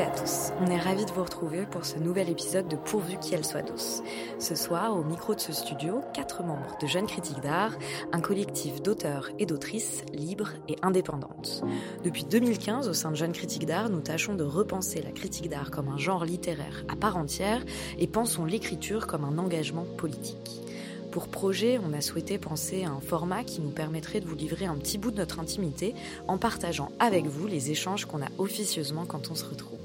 à tous. On est ravis de vous retrouver pour ce nouvel épisode de Pourvu qu'elle soit douce. Ce soir, au micro de ce studio, quatre membres de Jeunes Critiques d'Art, un collectif d'auteurs et d'autrices libres et indépendantes. Depuis 2015, au sein de Jeunes Critiques d'Art, nous tâchons de repenser la critique d'art comme un genre littéraire à part entière et pensons l'écriture comme un engagement politique. Pour projet, on a souhaité penser à un format qui nous permettrait de vous livrer un petit bout de notre intimité en partageant avec vous les échanges qu'on a officieusement quand on se retrouve.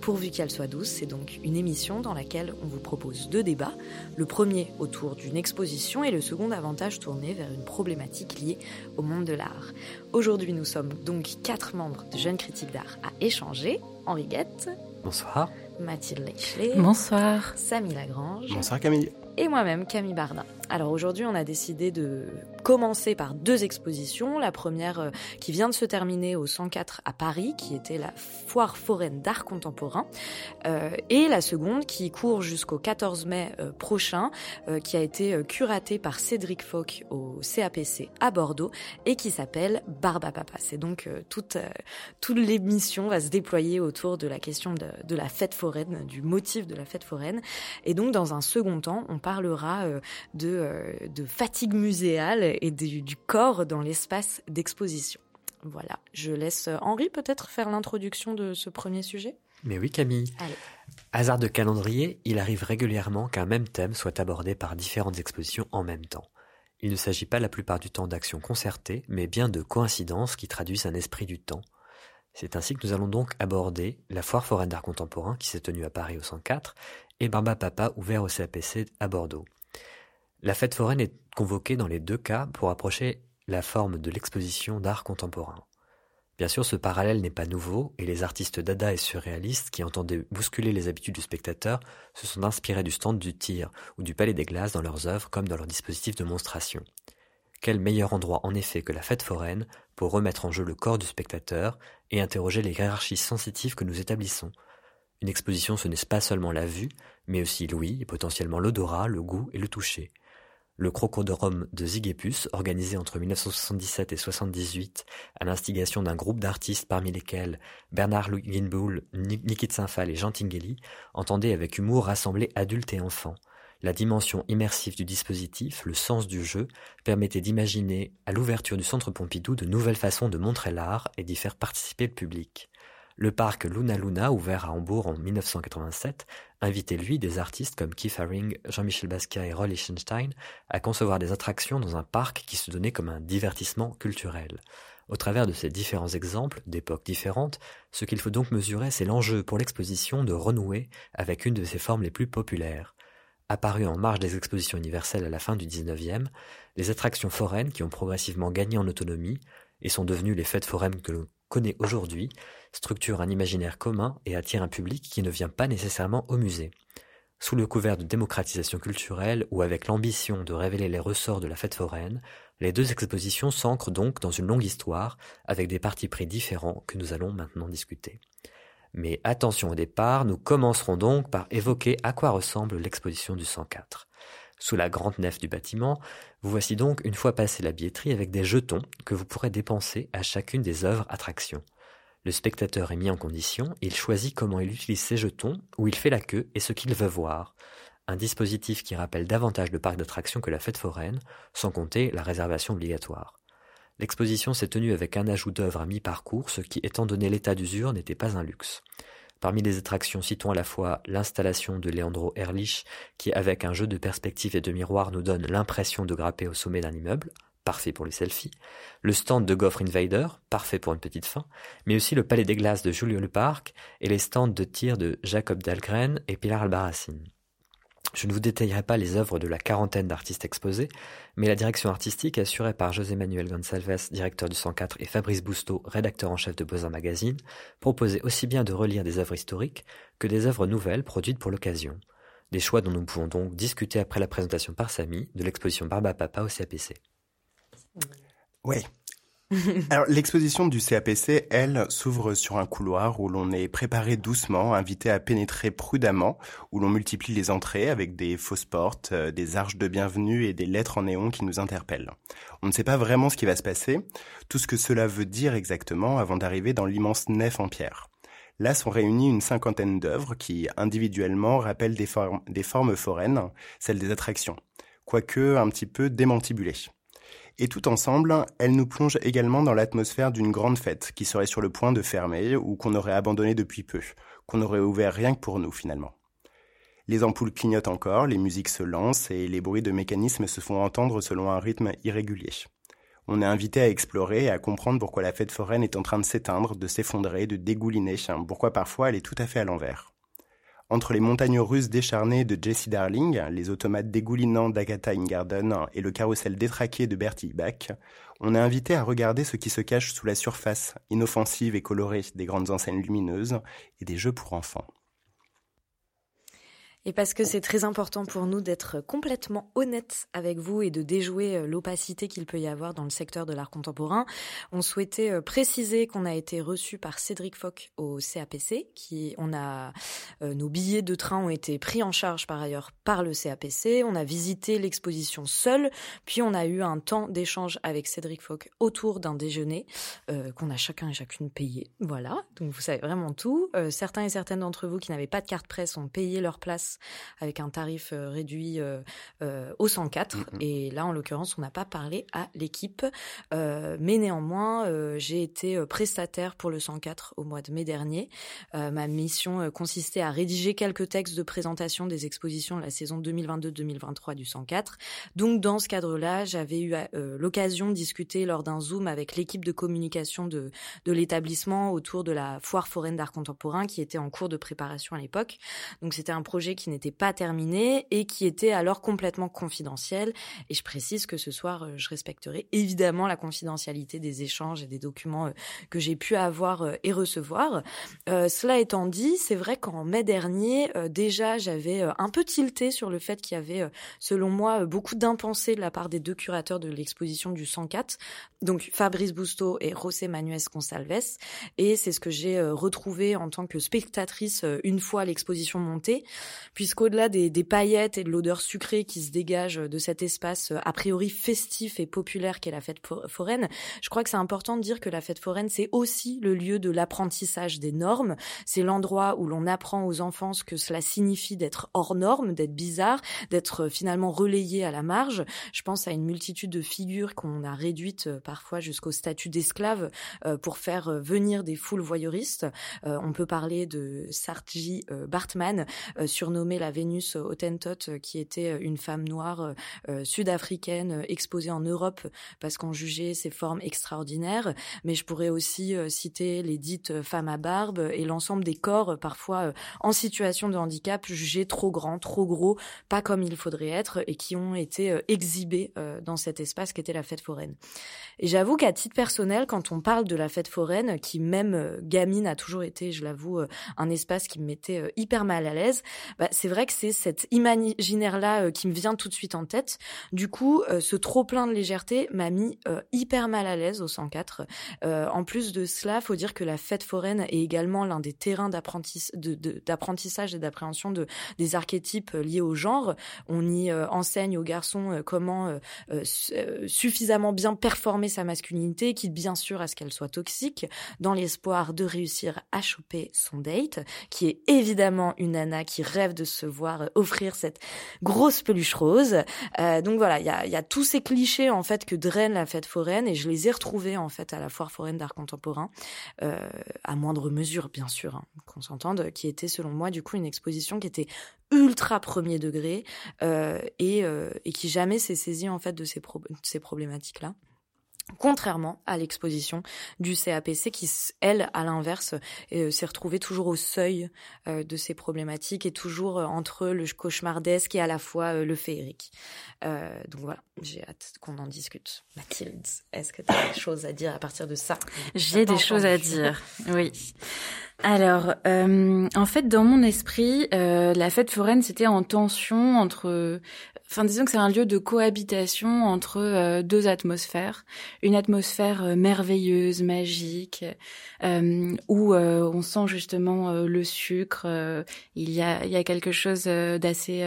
Pourvu qu'elle soit douce, c'est donc une émission dans laquelle on vous propose deux débats. Le premier autour d'une exposition et le second davantage tourné vers une problématique liée au monde de l'art. Aujourd'hui, nous sommes donc quatre membres de Jeunes Critiques d'Art à échanger. Henri Guette. Bonsoir. Mathilde Leichelet. Bonsoir. Samy Lagrange. Bonsoir Camille. Et moi-même, Camille Bardin. Alors aujourd'hui, on a décidé de commencer par deux expositions. La première euh, qui vient de se terminer au 104 à Paris, qui était la foire foraine d'art contemporain. Euh, et la seconde qui court jusqu'au 14 mai euh, prochain, euh, qui a été euh, curatée par Cédric Foch au CAPC à Bordeaux et qui s'appelle Barba Papa. C'est donc toute, toute l'émission va se déployer autour de la question de la fête foraine, du motif de la fête foraine. Et donc dans un second temps, on parlera de euh, de fatigue muséale et du, du corps dans l'espace d'exposition. Voilà, je laisse Henri peut-être faire l'introduction de ce premier sujet. Mais oui Camille. Allez. Hasard de calendrier, il arrive régulièrement qu'un même thème soit abordé par différentes expositions en même temps. Il ne s'agit pas la plupart du temps d'actions concertées, mais bien de coïncidences qui traduisent un esprit du temps. C'est ainsi que nous allons donc aborder la foire foraine d'art contemporain qui s'est tenue à Paris au 104 et Barba Papa ouvert au CAPC à Bordeaux. La fête foraine est convoquée dans les deux cas pour approcher la forme de l'exposition d'art contemporain. Bien sûr, ce parallèle n'est pas nouveau et les artistes dada et surréalistes qui entendaient bousculer les habitudes du spectateur se sont inspirés du stand du tir ou du palais des glaces dans leurs œuvres comme dans leurs dispositifs de monstration. Quel meilleur endroit en effet que la fête foraine pour remettre en jeu le corps du spectateur et interroger les hiérarchies sensitives que nous établissons? Une exposition ce n'est pas seulement la vue, mais aussi l'ouïe et potentiellement l'odorat, le goût et le toucher le Crocodrome de Ziguépus, organisé entre 1977 et 78 à l'instigation d'un groupe d'artistes parmi lesquels Bernard Luginbull, Nikit Sinfal et Jean Tinguely, entendait avec humour rassembler adultes et enfants. La dimension immersive du dispositif, le sens du jeu, permettait d'imaginer, à l'ouverture du Centre Pompidou, de nouvelles façons de montrer l'art et d'y faire participer le public. Le parc Luna Luna, ouvert à Hambourg en 1987, invitait lui des artistes comme Keith Haring, Jean-Michel Basquiat et Roy Lichtenstein à concevoir des attractions dans un parc qui se donnait comme un divertissement culturel. Au travers de ces différents exemples, d'époques différentes, ce qu'il faut donc mesurer, c'est l'enjeu pour l'exposition de renouer avec une de ses formes les plus populaires. Apparues en marge des expositions universelles à la fin du XIXe, les attractions foraines qui ont progressivement gagné en autonomie et sont devenues les fêtes foraines que connaît aujourd'hui, structure un imaginaire commun et attire un public qui ne vient pas nécessairement au musée. Sous le couvert de démocratisation culturelle ou avec l'ambition de révéler les ressorts de la fête foraine, les deux expositions s'ancrent donc dans une longue histoire avec des partis pris différents que nous allons maintenant discuter. Mais attention au départ, nous commencerons donc par évoquer à quoi ressemble l'exposition du 104. Sous la grande nef du bâtiment, vous voici donc une fois passé la billetterie avec des jetons que vous pourrez dépenser à chacune des œuvres attractions. Le spectateur est mis en condition, il choisit comment il utilise ses jetons, où il fait la queue et ce qu'il veut voir. Un dispositif qui rappelle davantage le parc d'attractions que la fête foraine, sans compter la réservation obligatoire. L'exposition s'est tenue avec un ajout d'œuvres à mi-parcours, ce qui, étant donné l'état d'usure, n'était pas un luxe. Parmi les attractions, citons à la fois l'installation de Leandro Erlich, qui avec un jeu de perspective et de miroir nous donne l'impression de grapper au sommet d'un immeuble, parfait pour les selfies, le stand de Goffre Invader, parfait pour une petite fin, mais aussi le Palais des Glaces de Julio Le Parc et les stands de tir de Jacob Dahlgren et Pilar Albarracin. Je ne vous détaillerai pas les œuvres de la quarantaine d'artistes exposés, mais la direction artistique assurée par José Manuel Gonçalves, directeur du 104, et Fabrice Bousteau, rédacteur en chef de Beaux-Arts Magazine, proposait aussi bien de relire des œuvres historiques que des œuvres nouvelles produites pour l'occasion. Des choix dont nous pouvons donc discuter après la présentation par Samy de l'exposition Barba Papa au CAPC. Oui. Alors l'exposition du CAPC, elle, s'ouvre sur un couloir où l'on est préparé doucement, invité à pénétrer prudemment, où l'on multiplie les entrées avec des fausses portes, euh, des arches de bienvenue et des lettres en néon qui nous interpellent. On ne sait pas vraiment ce qui va se passer, tout ce que cela veut dire exactement avant d'arriver dans l'immense nef en pierre. Là sont réunies une cinquantaine d'œuvres qui, individuellement, rappellent des, des formes foraines, celles des attractions, quoique un petit peu démantibulées. Et tout ensemble, elles nous plongent également dans l'atmosphère d'une grande fête qui serait sur le point de fermer ou qu'on aurait abandonnée depuis peu, qu'on aurait ouvert rien que pour nous finalement. Les ampoules clignotent encore, les musiques se lancent et les bruits de mécanismes se font entendre selon un rythme irrégulier. On est invité à explorer et à comprendre pourquoi la fête foraine est en train de s'éteindre, de s'effondrer, de dégouliner, pourquoi parfois elle est tout à fait à l'envers. Entre les montagnes russes décharnées de Jesse Darling, les automates dégoulinants d'Agatha Ingarden et le carrousel détraqué de Bertie Bach, on est invité à regarder ce qui se cache sous la surface inoffensive et colorée des grandes enseignes lumineuses et des jeux pour enfants. Et parce que c'est très important pour nous d'être complètement honnête avec vous et de déjouer euh, l'opacité qu'il peut y avoir dans le secteur de l'art contemporain, on souhaitait euh, préciser qu'on a été reçu par Cédric Foch au CAPC, on a euh, nos billets de train ont été pris en charge par ailleurs par le CAPC. On a visité l'exposition seul, puis on a eu un temps d'échange avec Cédric Foch autour d'un déjeuner qu'on a chacun et chacune payé. Voilà, donc vous savez vraiment tout. certains et certaines d'entre vous qui n'avaient pas de carte presse ont payé leur place avec un tarif euh, réduit euh, euh, au 104. Mm-hmm. Et là, en l'occurrence, on n'a pas parlé à l'équipe. mais néanmoins, j'ai été prestataire pour le 104 au mois de mai dernier. ma mission consistait à rédiger quelques textes de présentation des expositions de la saison 2022-2023 du 104. Donc, dans ce cadre-là, j'avais eu l'occasion de discuter lors d'un Zoom avec l'équipe de communication de, de l'établissement autour de la foire foraine d'art contemporain qui était en cours de préparation à l'époque. Donc, c'était un projet qui n'était pas terminé et qui était alors complètement confidentiel. Et je précise que ce soir, euh, je respecterai évidemment la confidentialité des échanges et des documents euh, que j'ai pu avoir euh, et recevoir. cela étant dit, c'est vrai qu'en mai dernier, déjà, j'avais un peu tilté sur le fait qu'il y avait, selon moi, beaucoup d'impensés de la part des deux curateurs de l'exposition du 104, donc Fabrice Busto et José Manuel Consalves. Et c'est ce que j'ai retrouvé en tant que spectatrice une fois l'exposition montée puisqu'au-delà des, paillettes et de l'odeur sucrée qui se dégage de cet espace euh, a priori festif et populaire qu'est la fête foraine, je crois que c'est important de dire que la fête foraine, c'est aussi le lieu de l'apprentissage des normes. C'est l'endroit où l'on apprend aux enfants ce que cela signifie d'être hors norme, d'être bizarre, d'être euh, finalement relayé à la marge. Je pense à une multitude de figures qu'on a réduites euh, parfois jusqu'au statut d'esclave pour faire venir des foules voyeuristes. On peut parler de Sarji Bartman, surnommé la Vénus Hottentot, euh, qui était euh, une femme noire euh, sud-africaine exposée en Europe parce qu'on jugeait ses formes extraordinaires. Mais je pourrais aussi citer les dites femmes à barbe et l'ensemble des corps parfois en situation de handicap jugés trop grands, trop gros, pas comme il faudrait être et qui ont été exhibés dans cet espace qui était la fête foraine. Et j'avoue qu'à titre personnel, quand on parle de la fête foraine, qui même gamine a toujours été, je l'avoue, un espace qui me mettait hyper mal à l'aise, bah, c'est vrai que c'est cet imaginaire-là euh, qui me vient tout de suite en tête. Du coup, euh, ce trop plein de légèreté m'a mis euh, hyper mal à l'aise au 104. en plus de cela, faut dire que la fête foraine est également l'un des terrains d'apprentissage et d'appréhension de, des archétypes liés au genre. On y enseigne aux garçons comment suffisamment bien performer sa masculinité, quitte bien sûr à ce qu'elle soit toxique, dans l'espoir de réussir à choper son date, qui est évidemment une nana qui rêve de de se voir euh, offrir cette grosse peluche rose. Euh, donc voilà, il y a, tous ces clichés en fait que draine la fête foraine et je les ai retrouvés en fait à la foire foraine d'art contemporain, euh, à moindre mesure bien sûr, hein, qu'on s'entende, qui était selon moi du coup une exposition qui était ultra premier degré et, et, qui jamais s'est saisie en fait de ces, ces problématiques là contrairement à l'exposition du CAPC qui, elle, à l'inverse, euh, s'est retrouvée toujours au seuil euh, de ces problématiques et toujours euh, entre le cauchemardesque et à la fois le féerique. donc voilà, j'ai hâte qu'on en discute. Mathilde, est-ce que tu as des choses à dire à partir de ça? J'ai des choses à dire, oui. Alors, en fait, dans mon esprit, la fête foraine, c'était en tension entre Enfin, disons que c'est un lieu de cohabitation entre euh, deux atmosphères. Une atmosphère euh, merveilleuse, magique, euh, où on sent justement le sucre. il y a, il y a quelque chose d'assez,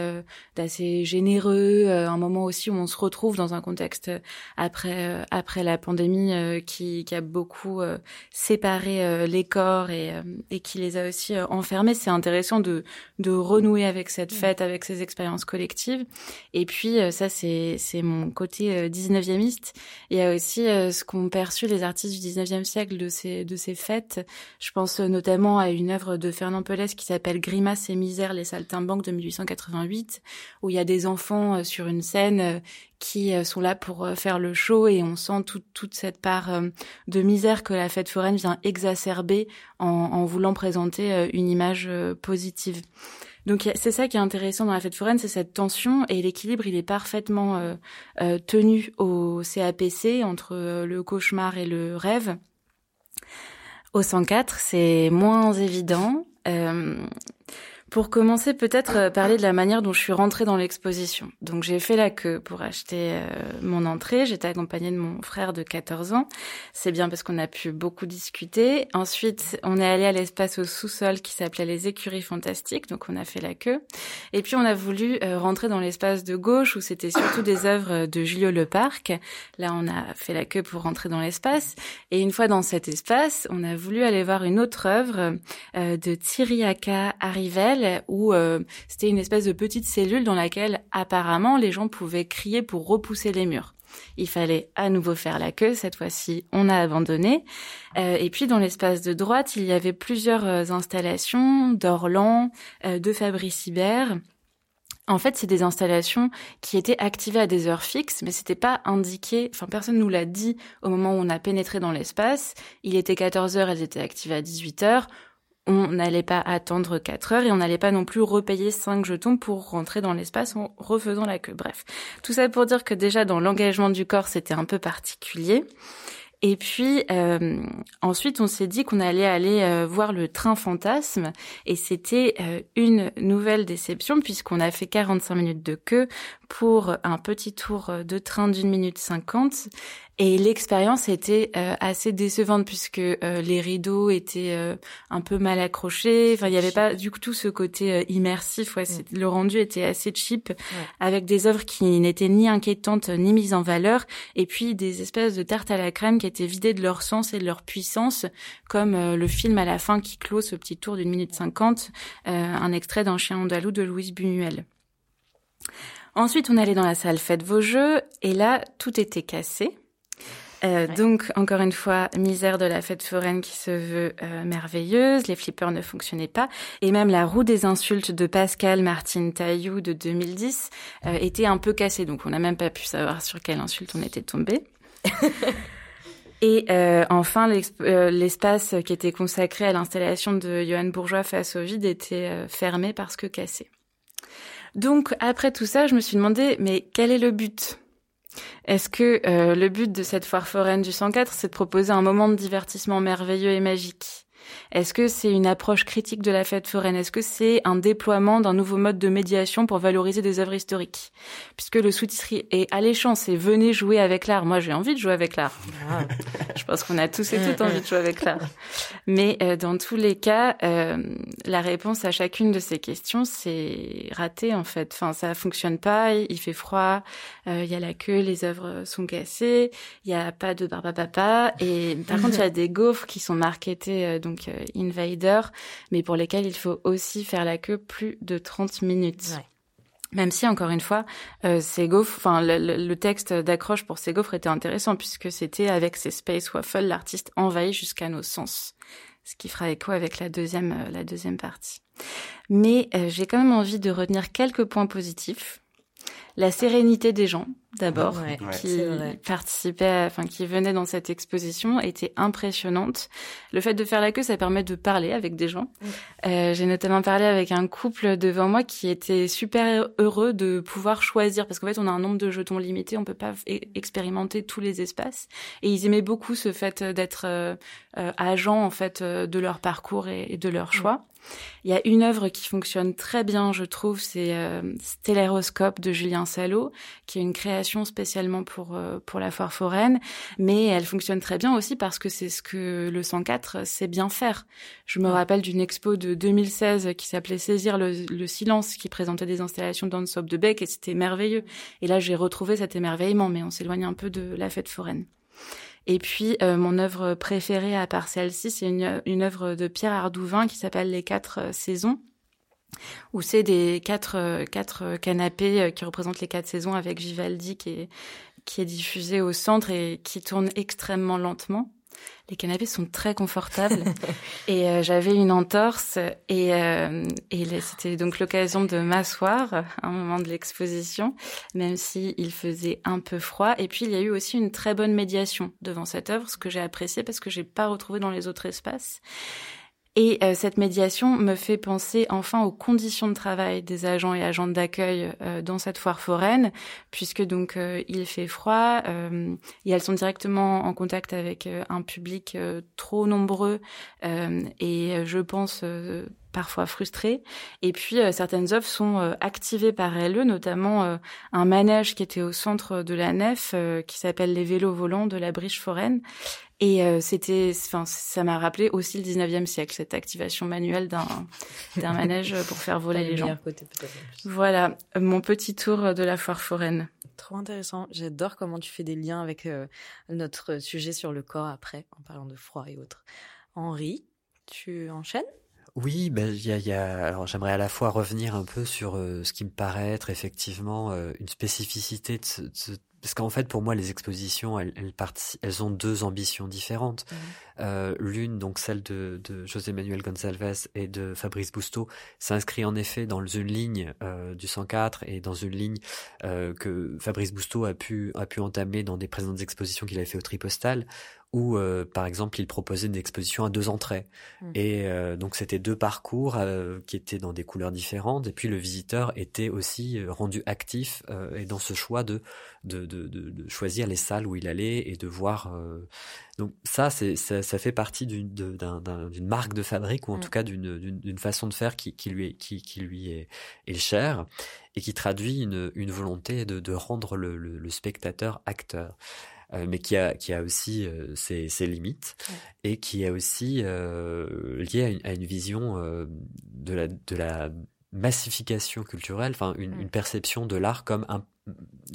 d'assez généreux. un moment aussi où on se retrouve dans un contexte après, après la pandémie qui, qui a beaucoup séparé les corps et, et qui les a aussi enfermés. C'est intéressant de, de renouer avec cette mm. fête, avec ces expériences collectives. Et puis ça, c'est c'est mon côté 19e Il y a aussi ce qu'ont perçu les artistes du 19e siècle de ces de ces fêtes. Je pense notamment à une œuvre de Fernand Pelès qui s'appelle Grimace et misère, les saltimbanques de 1888, où il y a des enfants sur une scène qui euh, sont là pour euh, faire le show et on sent toute cette part euh, de misère que la fête foraine vient exacerber en, voulant présenter une image positive. Donc c'est ça qui est intéressant dans la fête foraine, c'est cette tension et l'équilibre, il est parfaitement tenu au CAPC entre le cauchemar et le rêve. Au 104, c'est moins évident. Pour commencer, peut-être euh, parler de la manière dont je suis rentrée dans l'exposition. Donc j'ai fait la queue pour acheter euh, mon entrée. J'étais accompagnée de mon frère de 14 ans. C'est bien parce qu'on a pu beaucoup discuter. Ensuite, on est allé à l'espace au sous-sol qui s'appelait les écuries fantastiques. Donc on a fait la queue. Et puis on a voulu euh, rentrer dans l'espace de gauche où c'était surtout des œuvres de Julio Leparc. Là, on a fait la queue pour rentrer dans l'espace. Et une fois dans cet espace, on a voulu aller voir une autre œuvre de Thierry Aka Arrivel où euh, c'était une espèce de petite cellule dans laquelle apparemment les gens pouvaient crier pour repousser les murs. Il fallait à nouveau faire la queue. Cette fois-ci, on a abandonné. Euh, et puis, dans l'espace de droite, il y avait plusieurs euh, installations d'Orlan, de Fabrice Hibert. En fait, c'est des installations qui étaient activées à des heures fixes, mais c'était pas indiqué. Enfin, personne nous l'a dit au moment où on a pénétré dans l'espace. Il était 14 heures, elles étaient activées à 18 heures on n'allait pas attendre 4 heures et on n'allait pas non plus repayer 5 jetons pour rentrer dans l'espace en refaisant la queue. Bref, tout ça pour dire que déjà dans l'engagement du corps, c'était un peu particulier. Et puis euh, ensuite, on s'est dit qu'on allait aller euh, voir le train fantasme et c'était euh, une nouvelle déception puisqu'on a fait 45 minutes de queue pour un petit tour de train d'une minute cinquante et l'expérience était euh, assez décevante puisque euh, les rideaux étaient euh, un peu mal accrochés. Enfin, il n'y avait pas du tout ce côté immersif. Ouais, mm. Le rendu était assez cheap, avec des œuvres qui n'étaient ni inquiétantes ni mises en valeur, et puis des espèces de tartes à la crème qui étaient vidées de leur sens et de leur puissance, comme le film à la fin qui clôt ce petit tour d'une minute cinquante, un extrait d'un chien andalou de Louise Buñuel. Ensuite, on allait dans la salle Faites vos jeux, et là, tout était cassé. Euh, donc, encore une fois, misère de la fête foraine qui se veut euh, merveilleuse. Les flippers ne fonctionnaient pas. Et même la roue des insultes de Pascal Martine Taillou de 2010 euh, était un peu cassée. Donc, on n'a même pas pu savoir sur quelle insulte on était tombé. Et enfin, l'espace qui était consacré à l'installation de Johan Bourgeois face au vide était fermé parce que cassé. Donc, après tout ça, je me suis demandé, mais quel est le but? Est-ce que euh, le but de cette foire foraine du 104, c'est de proposer un moment de divertissement merveilleux et magique? Est-ce que c'est une approche critique de la fête foraine? Est-ce que c'est un déploiement d'un nouveau mode de médiation pour valoriser des œuvres historiques? Puisque le sous-titre est alléchant, c'est venez jouer avec l'art. Moi, j'ai envie de jouer avec l'art. Ah. Je pense qu'on a tous et toutes envie de jouer avec l'art. Mais euh, dans tous les cas, euh, la réponse à chacune de ces questions, c'est raté en fait. Enfin, ça fonctionne pas. Il fait froid. Euh, il y a la queue, les œuvres sont cassées. Il y a pas de papa. Et par contre, il y a des gaufres qui sont marketées donc donc euh, Invader, mais pour lesquels il faut aussi faire la queue plus de 30 minutes. Même si, encore une fois, euh, ces gaufres, enfin, le, texte d'accroche pour ces gaufres était intéressant puisque c'était avec ces Space Waffles, l'artiste envahit jusqu'à nos sens. Ce qui fera écho avec la deuxième, euh, la deuxième partie. Mais j'ai quand même envie de retenir quelques points positifs la sérénité des gens d'abord qui participaient, enfin qui venaient dans cette exposition était impressionnante. Le fait de faire la queue, ça permet de parler avec des gens. Euh, J'ai notamment parlé avec un couple devant moi qui était super heureux de pouvoir choisir parce qu'en fait on a un nombre de jetons limité, on peut pas e-, expérimenter tous les espaces et ils aimaient beaucoup ce fait d'être euh, euh agents en fait euh, de leur parcours et, de leur choix. Il y a une œuvre qui fonctionne très bien, je trouve, c'est euh, de Julien Salot, qui est une création spécialement pour euh, pour la foire foraine, mais elle fonctionne très bien aussi parce que c'est ce que le 104 sait bien faire. Je me rappelle d'une expo de 2016 qui s'appelait Saisir le, silence, qui présentait des installations d'Ansop de Beck et c'était merveilleux. Et là, j'ai retrouvé cet émerveillement, mais on s'éloigne un peu de la fête foraine. Et puis mon œuvre préférée à part celle-ci, c'est une, une œuvre de Pierre Ardouvin qui s'appelle Les Quatre Saisons où c'est des quatre, quatre canapés qui représentent les quatre saisons avec Vivaldi qui est, qui est diffusé au centre et qui tourne extrêmement lentement. Les canapés sont très confortables et euh, j'avais une entorse et, euh, et c'était donc l'occasion de m'asseoir à un moment de l'exposition, même si il faisait un peu froid. Et puis il y a eu aussi une très bonne médiation devant cette œuvre, ce que j'ai apprécié parce que j'ai pas retrouvé dans les autres espaces. Et euh, cette médiation me fait penser enfin aux conditions de travail des agents et agentes d'accueil euh, dans cette foire foraine, puisque donc euh, il fait froid et elles sont directement en contact avec un public trop nombreux et je pense parfois frustré. Et puis certaines œuvres sont activées par LE, notamment un manège qui était au centre de la nef qui s'appelle les vélos volants de la briche foraine et euh, c'était, enfin, ça m'a rappelé aussi le 19e siècle, cette activation manuelle d'un d'un manège pour faire voler les gens. Côté, voilà, mon petit tour de la foire foraine. Trop intéressant. J'adore comment tu fais des liens avec euh, notre sujet sur le corps après, en parlant de froid et autres. Henri, tu enchaînes? Oui, ben il y a, y a, alors j'aimerais à la fois revenir un peu sur euh, ce qui me paraît être effectivement une spécificité de ce, de ce parce qu'en fait, pour moi, les expositions, elles, elles, elles ont deux ambitions différentes. Mmh. Euh, L'une, donc celle de, de, José Manuel Gonçalves et de Fabrice Bousteau, s'inscrit en effet dans une ligne euh, du 104 et dans une ligne euh, que Fabrice Bousteau a pu, a pu entamer dans des présentes expositions qu'il avait fait au Tripostal, où, euh, par exemple, il proposait une exposition à deux entrées. Mmh. Et euh, donc, c'était deux parcours euh, qui étaient dans des couleurs différentes. Et puis, le visiteur était aussi rendu actif et dans ce choix de de, de, de, choisir les salles où il allait et de voir. Donc, ça, ça, ça, fait partie d'une d'une marque de fabrique ou en mmh. tout cas d'une façon de faire qui, qui lui, qui, qui lui est, est chère et qui traduit une, une volonté de, de rendre le, le, le spectateur acteur. Euh, mais qui a, qui a aussi euh, ses, ses, limites et qui est aussi euh, lié à une, vision de, la, de la massification culturelle, enfin une, une perception de l'art comme un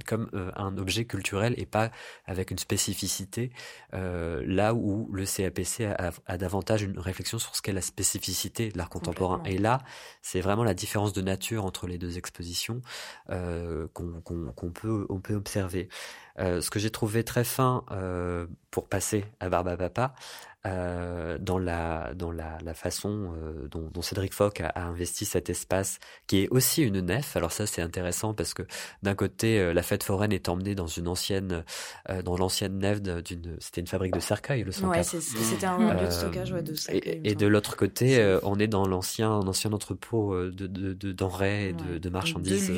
comme un objet culturel et pas avec une spécificité, euh, là où le CAPC a, a, davantage une réflexion sur ce qu'est la spécificité de l'art contemporain. Et là, c'est vraiment la différence de nature entre les deux expositions euh, qu'on qu peut, on peut observer. Euh, ce que j'ai trouvé très fin euh, pour passer à Barba Papa, euh, dans la dans la, la façon euh, dont, dont, Cédric Foch a, a, investi cet espace qui est aussi une nef. Alors ça c'est intéressant parce que d'un côté euh, la fête foraine est emmenée dans une ancienne dans l'ancienne nef d'une c'était une fabrique de cercueils le 104. Ouais, c'était un lieu de stockage ouais, de cercueils. Et, et de l'autre côté on est dans l'ancien ancien entrepôt de, de, de denrées et de, de marchandises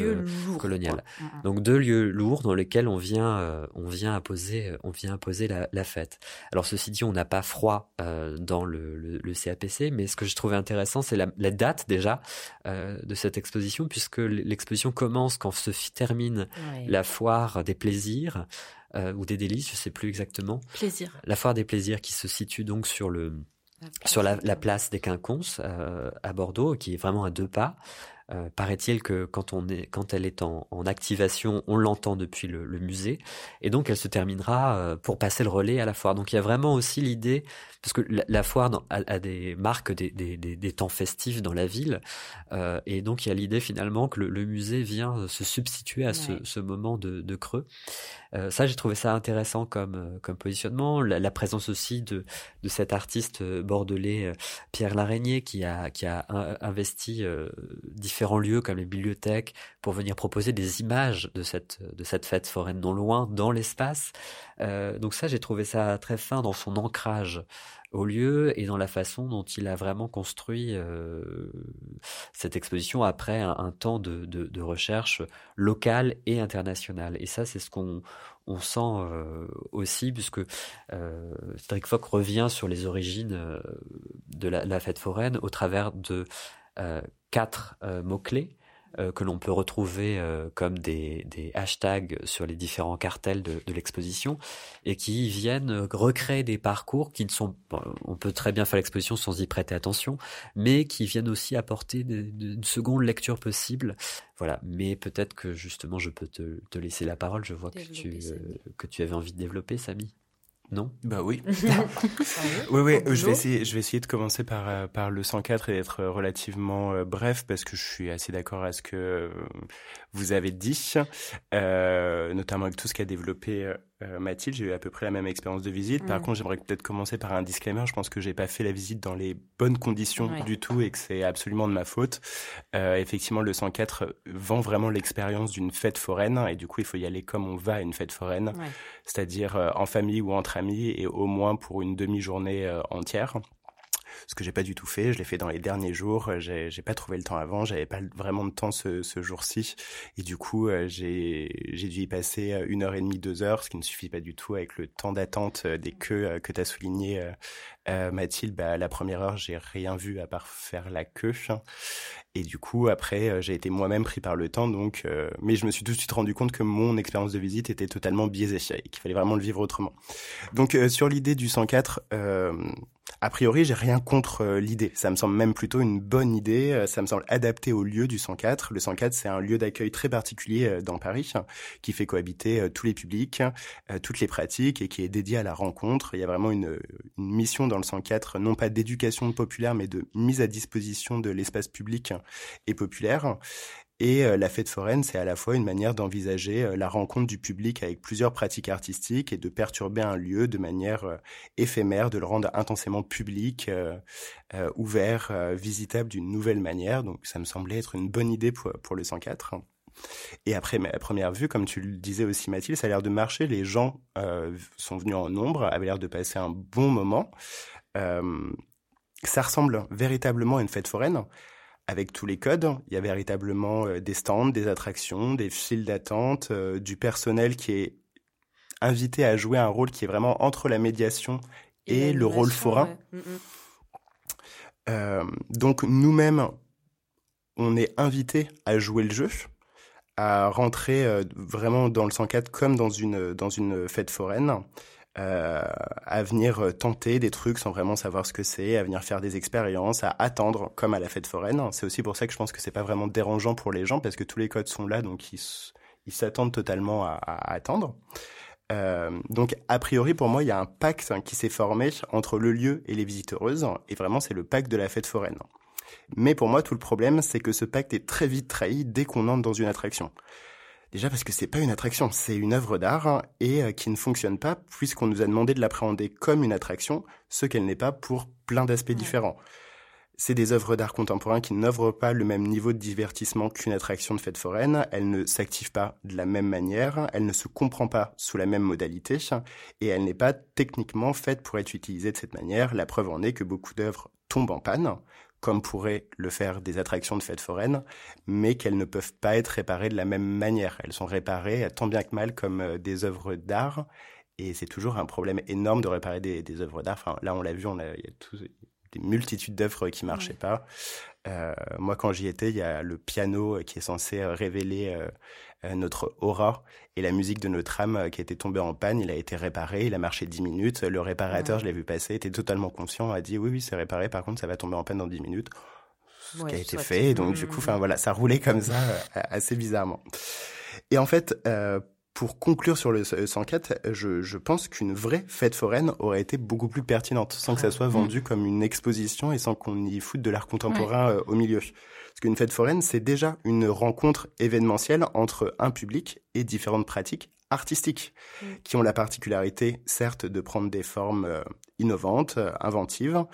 coloniales. Donc deux lieux lourds dans lesquels on vient on vient imposer on vient imposer la, la fête. Alors ceci dit on n'a pas froid euh, dans le, le, le, CAPC, mais ce que j'ai trouvé intéressant, c'est la, la, date déjà euh, de cette exposition, puisque l'exposition commence quand se termine la foire des plaisirs euh, ou des délices, je sais plus exactement. Plaisir. La foire des plaisirs qui se situe donc sur le sur la, la, place des Quinconces euh, à Bordeaux, qui est vraiment à deux pas. Euh, paraît-il que quand, on est, quand elle est en, en activation, on l'entend depuis le, le, musée, et donc elle se terminera euh, pour passer le relais à la foire. Donc il y a vraiment aussi l'idée, parce que la, la foire dans, a, a, des marques des, des, des, des, temps festifs dans la ville, euh, et donc il y a l'idée finalement que le, le, musée vient se substituer à ouais. ce, ce, moment de, de creux. Euh, ça, j'ai trouvé ça intéressant comme, euh, comme positionnement. La, présence aussi de, de cet artiste bordelais Pierre Laraignée qui a, qui a investi différents différents lieux comme les bibliothèques pour venir proposer des images de cette, de cette fête foraine non loin dans l'espace. Euh, donc ça, j'ai trouvé ça très fin dans son ancrage au lieu et dans la façon dont il a vraiment construit euh, cette exposition après un, temps de, recherche locale et internationale. Et ça, c'est ce qu'on on sent euh, aussi, puisque euh, Foch revient sur les origines euh, de la, fête foraine au travers de quatre mots-clés euh, que l'on peut retrouver euh, comme des, des, hashtags sur les différents cartels de, de l'exposition et qui viennent recréer des parcours qui ne sont bon, on peut très bien faire l'exposition sans y prêter attention mais qui viennent aussi apporter une seconde lecture possible. Voilà. Mais peut-être que justement je peux te, te, laisser la parole. Je vois que tu, euh, que tu avais envie de développer Samy non Bah oui. oui, oui, je vais essayer, je vais essayer de commencer par, euh, par le 104 et d'être relativement euh, bref parce que je suis assez d'accord à ce que vous avez dit, euh, notamment avec tout ce qu'a développé euh, Mathilde, j'ai eu à peu près la même expérience de visite. Par contre, j'aimerais peut-être commencer par un disclaimer. Je pense que j'ai pas fait la visite dans les bonnes conditions du tout et que c'est absolument de ma faute. Euh, effectivement, le 104 vend vraiment l'expérience d'une fête foraine et du coup, il faut y aller comme on va à une fête foraine, c'est-à-dire euh, en famille ou entre amis et au moins pour une demi-journée entière ce que j'ai pas du tout fait. Je l'ai fait dans les derniers jours. J'ai, j'ai pas trouvé le temps avant. J'avais pas vraiment de temps ce, ce jour-ci. Et du coup, euh, j'ai, j'ai dû y passer euh, une heure et demie, deux heures, ce qui ne suffit pas du tout avec le temps d'attente euh, des queues que tu as souligné, Mathilde. Bah, la première heure, j'ai rien vu à part faire la queue. Et du coup, après, j'ai été moi-même pris par le temps. Donc, euh, mais je me suis tout de suite rendu compte que mon expérience de visite était totalement biaisée et qu'il fallait vraiment le vivre autrement. Donc, euh, sur l'idée du 104, euh, a priori, j'ai rien contre euh, l'idée. Ça me semble même plutôt une bonne idée. Euh, ça me semble adapté au lieu du 104. Le 104, c'est un lieu d'accueil très particulier euh, dans Paris qui fait cohabiter tous les publics, toutes les pratiques et qui est dédié à la rencontre. Il y a vraiment une, une mission dans le 104, non pas d'éducation populaire, mais de mise à disposition de l'espace public et populaire. Et euh, la fête foraine, c'est à la fois une manière d'envisager euh, la rencontre du public avec plusieurs pratiques artistiques et de perturber un lieu de manière euh, éphémère, de le rendre intensément public, ouvert, visitable d'une nouvelle manière. Donc ça me semblait être une bonne idée pour, pour le 104. Et après, à première vue, comme tu le disais aussi Mathilde, ça a l'air de marcher. Les gens sont venus en nombre, avaient l'air de passer un bon moment. Ça ressemble véritablement à une fête foraine avec tous les codes. Il y a véritablement euh, des stands, des attractions, des files d'attente, euh, du personnel qui est invité à jouer un rôle qui est vraiment entre la médiation et, et le rôle forain. Ouais. Mm -hmm. euh, donc nous-mêmes, on est invité à jouer le jeu, à rentrer euh, vraiment dans le 104 comme dans une dans une fête foraine euh, à venir tenter des trucs sans vraiment savoir ce que c'est, à venir faire des expériences, à attendre comme à la fête foraine. C'est aussi pour ça que je pense que c'est pas vraiment dérangeant pour les gens parce que tous les codes sont là, donc ils s'attendent totalement à, attendre. Euh, donc, a priori, pour moi, il y a un pacte qui s'est formé entre le lieu et les visiteuses, et vraiment, c'est le pacte de la fête foraine. Mais pour moi, tout le problème, c'est que ce pacte est très vite trahi dès qu'on entre dans une attraction. Déjà parce que c'est pas une attraction, c'est une œuvre d'art et euh, qui ne fonctionne pas puisqu'on nous a demandé de l'appréhender comme une attraction, ce qu'elle n'est pas pour plein d'aspects ouais. différents. C'est des œuvres d'art contemporain qui n'offrent pas le même niveau de divertissement qu'une attraction de fête foraine. Elle ne s'active pas de la même manière, elle ne se comprend pas sous la même modalité et elle n'est pas techniquement faite pour être utilisée de cette manière. La preuve en est que beaucoup d'œuvres tombent en panne, comme pourraient le faire des attractions de fête foraine, mais qu'elles ne peuvent pas être réparées de la même manière. Elles sont réparées tant bien que mal comme des œuvres d'art, et c'est toujours un problème énorme de réparer des, des œuvres d'art. Enfin, là, on l'a vu, on a, il y a tout, des multitudes d'œuvres qui marchaient ouais. pas. Euh, moi, quand j'y étais, il y a le piano qui est censé révéler euh, notre aura et la musique de notre âme qui était tombée en panne. Il a été réparé, il a marché 10 minutes. Le réparateur, ouais. je l'ai vu passer, était totalement conscient, a dit oui, oui, c'est réparé. Par contre, ça va tomber en panne dans 10 minutes. Ce ouais, qui a été fait. Donc, mmh. du coup, enfin voilà, ça roulait comme ça, assez bizarrement. Et en fait, euh, pour conclure sur le 104, je, je pense qu'une vraie fête foraine aurait été beaucoup plus pertinente, sans que ça soit vendu mmh. comme une exposition et sans qu'on y foute de l'art contemporain ouais. au milieu. Qu'une fête foraine, c'est déjà une rencontre événementielle entre un public et différentes pratiques artistiques, mmh. qui ont la particularité, certes, de prendre des formes euh, innovantes, euh, inventives,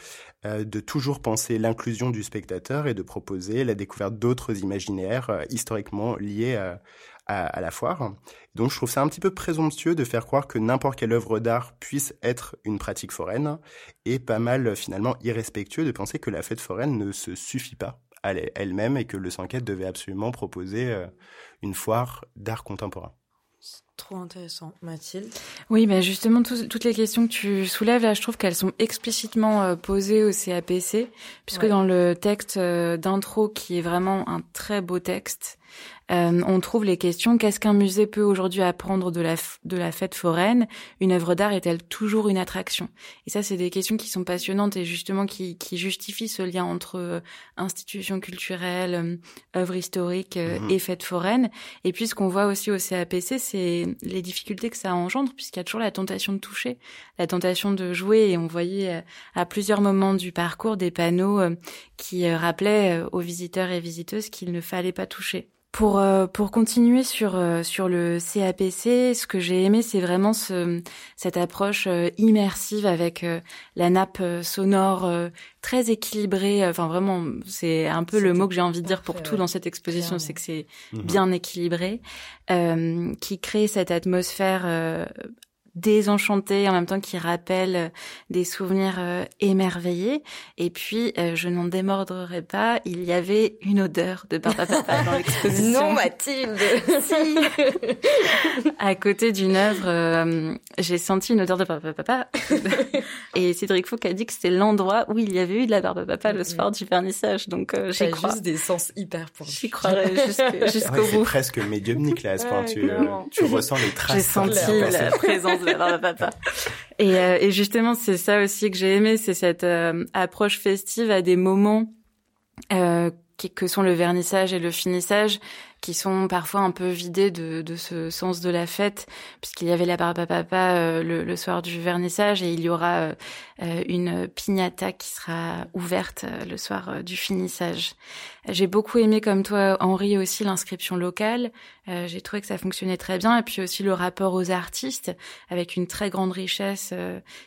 euh, de toujours penser l'inclusion du spectateur et de proposer la découverte d'autres imaginaires euh, historiquement liés à, à, la foire. Donc je trouve ça un petit peu présomptueux de faire croire que n'importe quelle œuvre d'art puisse être une pratique foraine, et pas mal finalement irrespectueux de penser que la fête foraine ne se suffit pas elle-même et que le 104 devait absolument proposer euh, une foire d'art contemporain. Trop intéressant. Mathilde Oui, bah justement, tout, toutes les questions que tu soulèves, là, je trouve qu'elles sont explicitement euh, posées au CAPC, puisque ouais. dans le texte euh, d'intro, qui est vraiment un très beau texte, euh, on trouve les questions qu'est-ce qu'un musée peut aujourd'hui apprendre de la de la fête foraine? Une œuvre d'art est-elle toujours une attraction? Et ça, c'est des questions qui sont passionnantes et justement qui, qui justifient ce lien entre euh, institutions culturelles, euh, œuvres historiques mmh. et fête foraine. Et puis, ce qu'on voit aussi au CAPC, c'est les, difficultés que ça engendre, puisqu'il y a toujours la tentation de toucher, la tentation de jouer. Et on voyait à plusieurs moments du parcours des panneaux qui rappelaient aux visiteurs et visiteuses qu'il ne fallait pas toucher. Pour euh, pour continuer sur euh, sur le CAPC, ce que j'ai aimé, c'est vraiment ce cette approche euh, immersive avec la nappe sonore très équilibrée. Enfin vraiment, c'est un peu le mot que j'ai envie de dire pour tout dans cette exposition, c'est que c'est mhm. bien équilibré, qui crée cette atmosphère désenchanté en même temps qui rappelle euh, des souvenirs euh, émerveillés. Et puis, euh, je n'en démordrerai pas, il y avait une odeur de papa papa dans l'exposition. non, Mathilde Si À côté d'une œuvre, j'ai senti une odeur de papa papa. Et Cédric Fouque a dit que c'était l'endroit où il y avait eu de la barbe papa le soir du vernissage. Donc, j'y crois. juste des sens hyper pointus. J'y croirais jusqu'au bout. C'est presque médiumnique là, à ce point. Tu, tu ressens les traces. J'ai senti la présence et, euh, et justement, c'est ça aussi que j'ai aimé, c'est cette euh, approche festive à des moments euh, que sont le vernissage et le finissage, qui sont parfois un peu vidés de, ce sens de la fête, puisqu'il y avait la barbe papa euh, le, soir du vernissage et il y aura euh, euh, une piñata qui sera ouverte le soir du finissage. J'ai beaucoup aimé, comme toi, Henri, aussi l'inscription locale. J'ai trouvé que ça fonctionnait très bien. Et puis aussi le rapport aux artistes, avec une très grande richesse.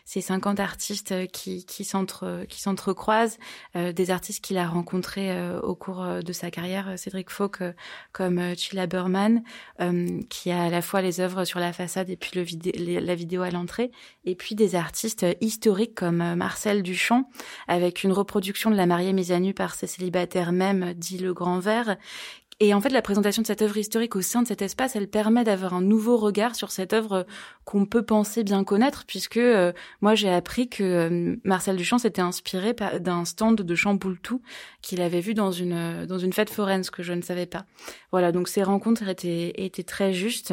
ces 50 artistes qui, qui s'entrecroisent, des artistes qu'il a rencontrés au cours de sa carrière. Cédric Fauque, comme euh, Chilla Burman, euh, qui a à la fois les œuvres sur la façade et puis le la vidéo à l'entrée, et puis des artistes historiques comme euh, Marcel Duchamp, avec une reproduction de la mariée mise à nu par ses célibataires même, dit Le Grand Vert, et en fait, la présentation de cette œuvre historique au sein de cet espace, elle permet d'avoir un nouveau regard sur cette œuvre qu'on peut penser bien connaître, puisque euh, moi j'ai appris que euh, Marcel Duchamp s'était inspiré d'un stand de Chamboultou qu'il avait vu dans une dans une fête foraine, ce que je ne savais pas. Voilà, donc ces rencontres étaient étaient très justes.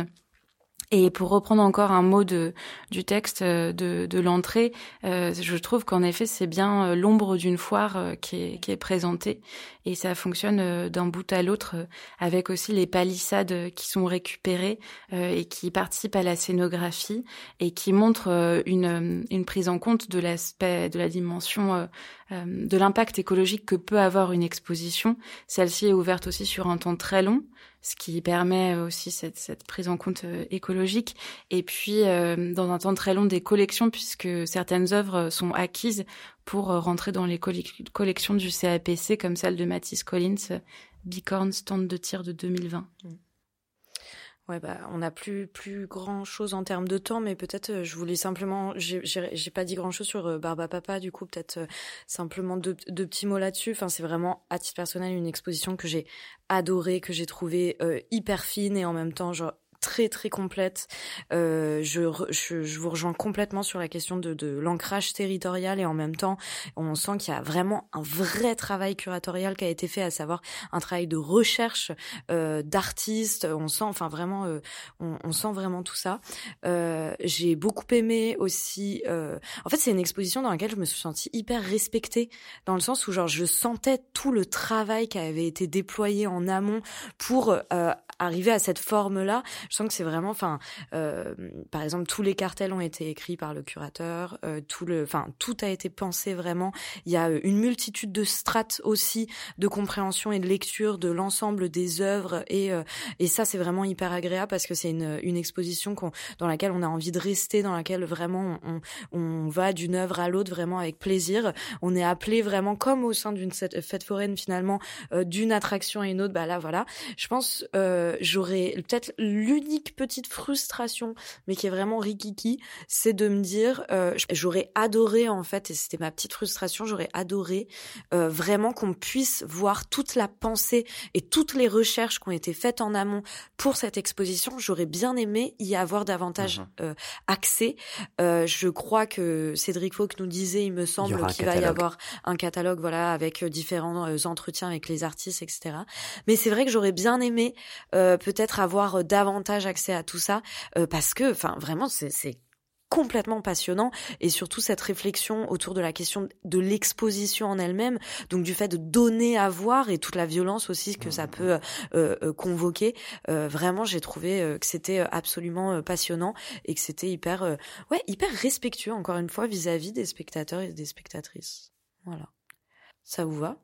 Et pour reprendre encore un mot de, du texte euh, de, de l'entrée, euh, je trouve qu'en effet c'est bien euh, l'ombre d'une foire qui, est, qui est présentée. Et ça fonctionne d'un bout à l'autre avec aussi les palissades qui sont récupérées et qui participent à la scénographie et qui montrent une, une prise en compte de l'aspect, de la dimension, de l'impact écologique que peut avoir une exposition. Celle-ci est ouverte aussi sur un temps très long ce qui permet aussi cette, cette prise en compte euh, écologique. Et puis, euh, dans un temps très long, des collections, puisque certaines œuvres sont acquises pour euh, rentrer dans les collections du CAPC, comme celle de Matisse Collins, Bicorn Stand de tir de 2020. Ouais, bah, on n'a plus plus grand chose en termes de temps, mais peut-être euh, je voulais simplement, j'ai pas dit grand chose sur euh, Barba Papa, du coup peut-être euh, simplement deux, deux, petits mots là-dessus. Enfin, c'est vraiment à titre personnel une exposition que j'ai adorée, que j'ai trouvée hyper fine et en même temps genre très très complète. Euh, je, je, je, vous rejoins complètement sur la question de, de l'ancrage territorial et en même temps, on sent qu'il y a vraiment un vrai travail curatorial qui a été fait, à savoir un travail de recherche euh, d'artistes. On sent, enfin vraiment, euh, on, on, sent vraiment tout ça. Euh, J'ai beaucoup aimé aussi. Euh, en fait, c'est une exposition dans laquelle je me suis sentie hyper respectée, dans le sens où genre je sentais tout le travail qui avait été déployé en amont pour euh, arriver à cette forme-là je sens que c'est vraiment, enfin, euh, par exemple, tous les cartels ont été écrits par le curateur, euh, tout le, enfin, tout a été pensé vraiment. Il y a euh, une multitude de strates aussi de compréhension et de lecture de l'ensemble des œuvres et euh, et ça c'est vraiment hyper agréable parce que c'est une une exposition dans laquelle on a envie de rester, dans laquelle vraiment on, on va d'une œuvre à l'autre vraiment avec plaisir. On est appelé vraiment comme au sein d'une fête foraine finalement d'une attraction à une autre. Bah là voilà, je pense j'aurais peut-être lu l'unique petite frustration, mais qui est vraiment rikiki, c'est de me dire, euh, j'aurais adoré en fait, et c'était ma petite frustration, j'aurais adoré euh, vraiment qu'on puisse voir toute la pensée et toutes les recherches qui ont été faites en amont pour cette exposition. J'aurais bien aimé y avoir davantage mhm. euh, accès. je crois que Cédric Fauque nous disait, il me semble qu'il va y avoir un catalogue, voilà, avec différents entretiens avec les artistes, etc. Mais c'est vrai que j'aurais bien aimé peut-être avoir davantage accès à tout ça euh, parce que, enfin, vraiment, c'est complètement passionnant. Et surtout cette réflexion autour de la question de l'exposition en elle-même donc du fait de donner à voir et toute la violence aussi que ça peut euh, euh, convoquer euh, vraiment j'ai trouvé que c'était absolument passionnant et que c'était hyper ouais hyper respectueux encore une fois vis-à-vis des spectateurs et des spectatrices. Voilà. Ça vous va?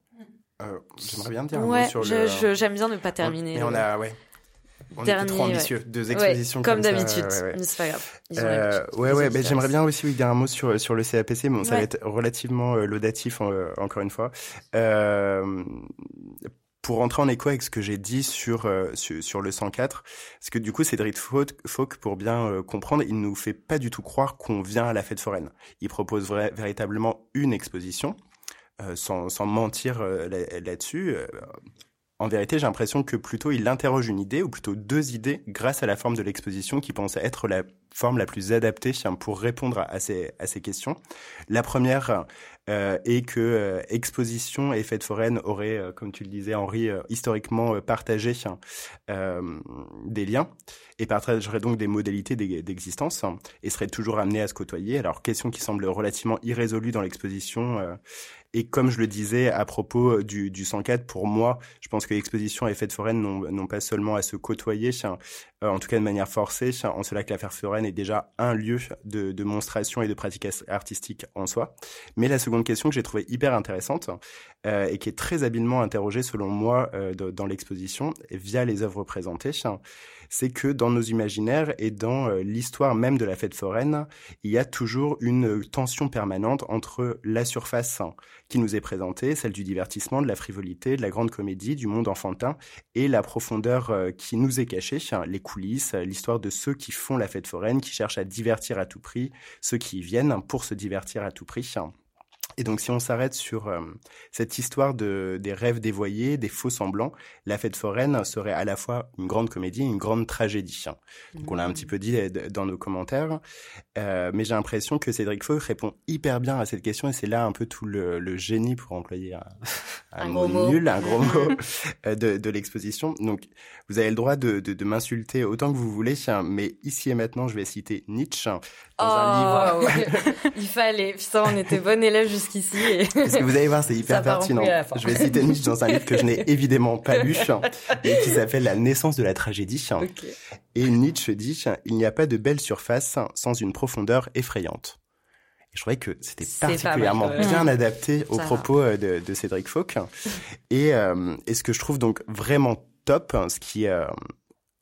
J'aimerais bien dire un mot sur le. J'aime bien ne pas terminer. Mais on a, ouais, on Dernier, était trop ambitieux. Deux expositions comme, comme d'habitude. mais c'est pas grave. Euh, ouais, ouais. Ben, j'aimerais bien aussi oui, dire un mot sur sur le CAPC. Bon, ça va être relativement euh, laudatif euh, encore une fois. Euh, pour rentrer en écho avec ce que j'ai dit sur, sur, sur le 104, parce que du coup Cédric Fauque, pour bien comprendre, il nous fait pas du tout croire qu'on vient à la fête foraine. Il propose vrai, véritablement une exposition, sans, sans mentir là-dessus. En vérité, j'ai l'impression que plutôt il interroge une idée, ou plutôt deux idées, grâce à la forme de l'exposition qui pense être la forme la plus adaptée pour répondre à ces, questions. La première euh, est que euh, exposition et fête foraine auraient, euh, comme tu le disais Henri, historiquement partagé des liens et partageraient donc des modalités d'existence et seraient toujours amenés à se côtoyer. Alors, question qui semble relativement irrésolue dans l'exposition et comme je le disais à propos euh, du, du 104, pour moi, je pense que l'exposition et fêtes foraines n'ont pas seulement à se côtoyer, euh, en tout cas de manière forcée, en cela que la fête foraine est déjà un lieu de, de démonstration et de pratique artistique en soi. Mais la seconde question que j'ai trouvée hyper intéressante euh, et qui est très habilement interrogée selon moi dans l'exposition via les œuvres présentées, c'est que dans nos imaginaires et dans euh, l'histoire même de la fête foraine, il y a toujours une tension permanente entre la surface qui nous est présentée, celle du divertissement, de la frivolité, de la grande comédie, du monde enfantin, et la profondeur euh, qui nous est cachée, les coulisses, l'histoire de ceux qui font la fête foraine, qui cherchent à divertir à tout prix, ceux qui y viennent pour se divertir à tout prix. Et donc, si on s'arrête sur euh, cette histoire de, des rêves dévoyés, des faux semblants, la fête foraine serait à la fois une grande comédie et une grande tragédie. Donc, on l'a un petit peu dit dans nos commentaires. Euh, mais j'ai l'impression que Cédric Faux répond hyper bien à cette question et c'est là un peu tout le, le génie, pour employer un, un, mot, nul, un gros mot, euh, de, de l'exposition. Donc, vous avez le droit de, de, de m'insulter autant que vous voulez, mais ici et maintenant, je vais citer Nietzsche dans oh, un livre. Il fallait, putain, on était bon élève jusqu'ici. Et... Parce que vous allez voir, c'est hyper pertinent. Je vais citer Nietzsche dans un livre que je n'ai évidemment pas lu et qui s'appelle La naissance de la tragédie. Et Nietzsche dit Il n'y a pas de belle surface sans une profondeur effrayante. Et je trouvais que c'était particulièrement bien adapté aux propos euh, de, de, Cédric Fauque. Et, euh, et ce que je trouve donc vraiment top, ce qui euh,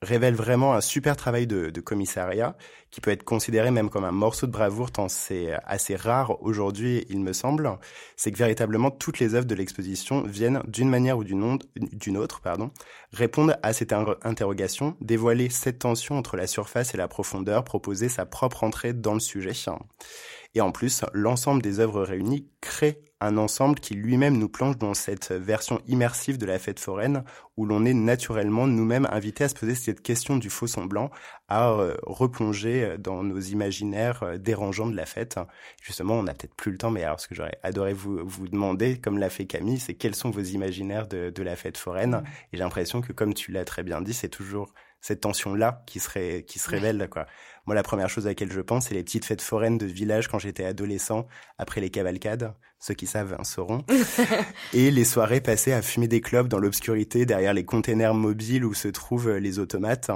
révèle vraiment un super travail de, de, commissariat qui peut être considéré même comme un morceau de bravoure tant c'est assez rare aujourd'hui, il me semble. C'est que véritablement toutes les œuvres de l'exposition viennent d'une manière ou d'une autre, pardon, répondre à cette interrogation, dévoiler cette tension entre la surface et la profondeur, proposer sa propre entrée dans le sujet. Et en plus, l'ensemble des œuvres réunies crée un ensemble qui lui-même nous plonge dans cette version immersive de la fête foraine où l'on est naturellement nous-mêmes invités à se poser cette question du faux semblant, à euh, replonger dans nos imaginaires euh, dérangeants de la fête. Justement, on n'a peut-être plus le temps, mais alors ce que j'aurais adoré vous, vous demander, comme l'a fait Camille, c'est quels sont vos imaginaires de, de la fête foraine. Mmh. Et j'ai l'impression que, comme tu l'as très bien dit, c'est toujours cette tension-là qui se, qui se révèle, quoi. Moi, la première chose à laquelle je pense, c'est les petites fêtes foraines de village quand j'étais adolescent, après les cavalcades. Ceux qui savent en sauront. et les soirées passées à fumer des clubs dans l'obscurité derrière les containers mobiles où se trouvent les automates.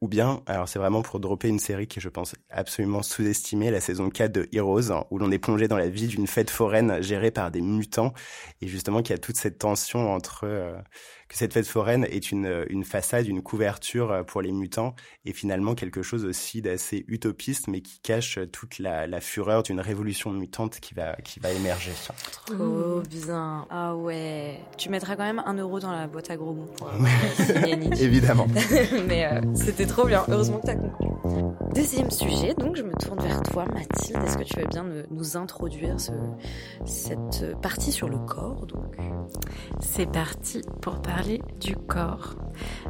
Ou bien, alors c'est vraiment pour dropper une série qui je pense absolument sous-estimée, la saison 4 de Heroes, où l'on est plongé dans la vie d'une fête foraine gérée par des mutants, et justement qu'il y a toute cette tension entre euh, que cette fête foraine est une, une façade, une couverture euh, pour les mutants, et finalement quelque chose aussi d'assez utopiste, mais qui cache toute la, la fureur d'une révolution mutante qui va, qui va émerger. Trop bien. Ah ouais. Tu mettras quand même un euro dans la boîte à gros mots. Évidemment. mais euh, c'était trop bien. Heureusement que tu as compris. Deuxième sujet, donc je me tourne vers toi, Mathilde. Est-ce que tu veux bien nous introduire ce, cette partie sur le corps C'est parti pour parler du corps.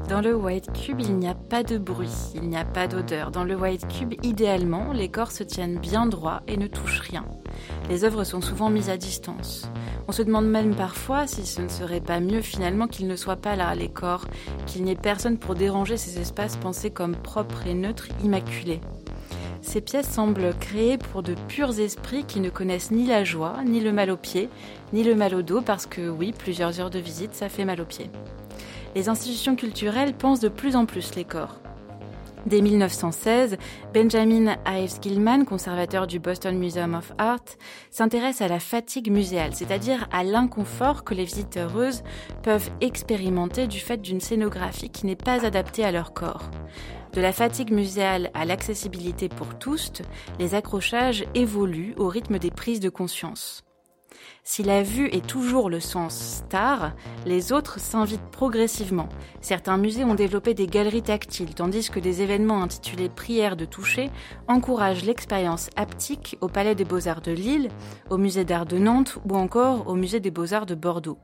Dans le White Cube, il n'y a pas de bruit, il n'y a pas d'odeur. Dans le White Cube, idéalement, les corps se tiennent bien droits et ne touchent rien. Les œuvres sont souvent mises à distance. On se demande même parfois si ce ne serait pas mieux finalement qu'ils ne soient pas là, les corps, qu'il n'y ait personne pour déranger ces espaces pensés comme propres et neutres, immaculés. Ces pièces semblent créées pour de purs esprits qui ne connaissent ni la joie, ni le mal au pied, ni le mal au dos, parce que oui, plusieurs heures de visite, ça fait mal aux pieds. Les institutions culturelles pensent de plus en plus les corps. Dès 1916, Benjamin Ives Gilman, conservateur du Boston Museum of Art, s'intéresse à la fatigue muséale, c'est-à-dire à, l'inconfort que les visiteuses peuvent expérimenter du fait d'une scénographie qui n'est pas adaptée à leur corps. De la fatigue muséale à l'accessibilité pour tous, les accrochages évoluent au rythme des prises de conscience. Si la vue est toujours le sens star, les autres s'invitent progressivement. Certains musées ont développé des galeries tactiles, tandis que des événements intitulés Prières de toucher encouragent l'expérience haptique au Palais des Beaux-Arts de Lille, au Musée d'Art de Nantes ou encore au Musée des Beaux-Arts de Bordeaux.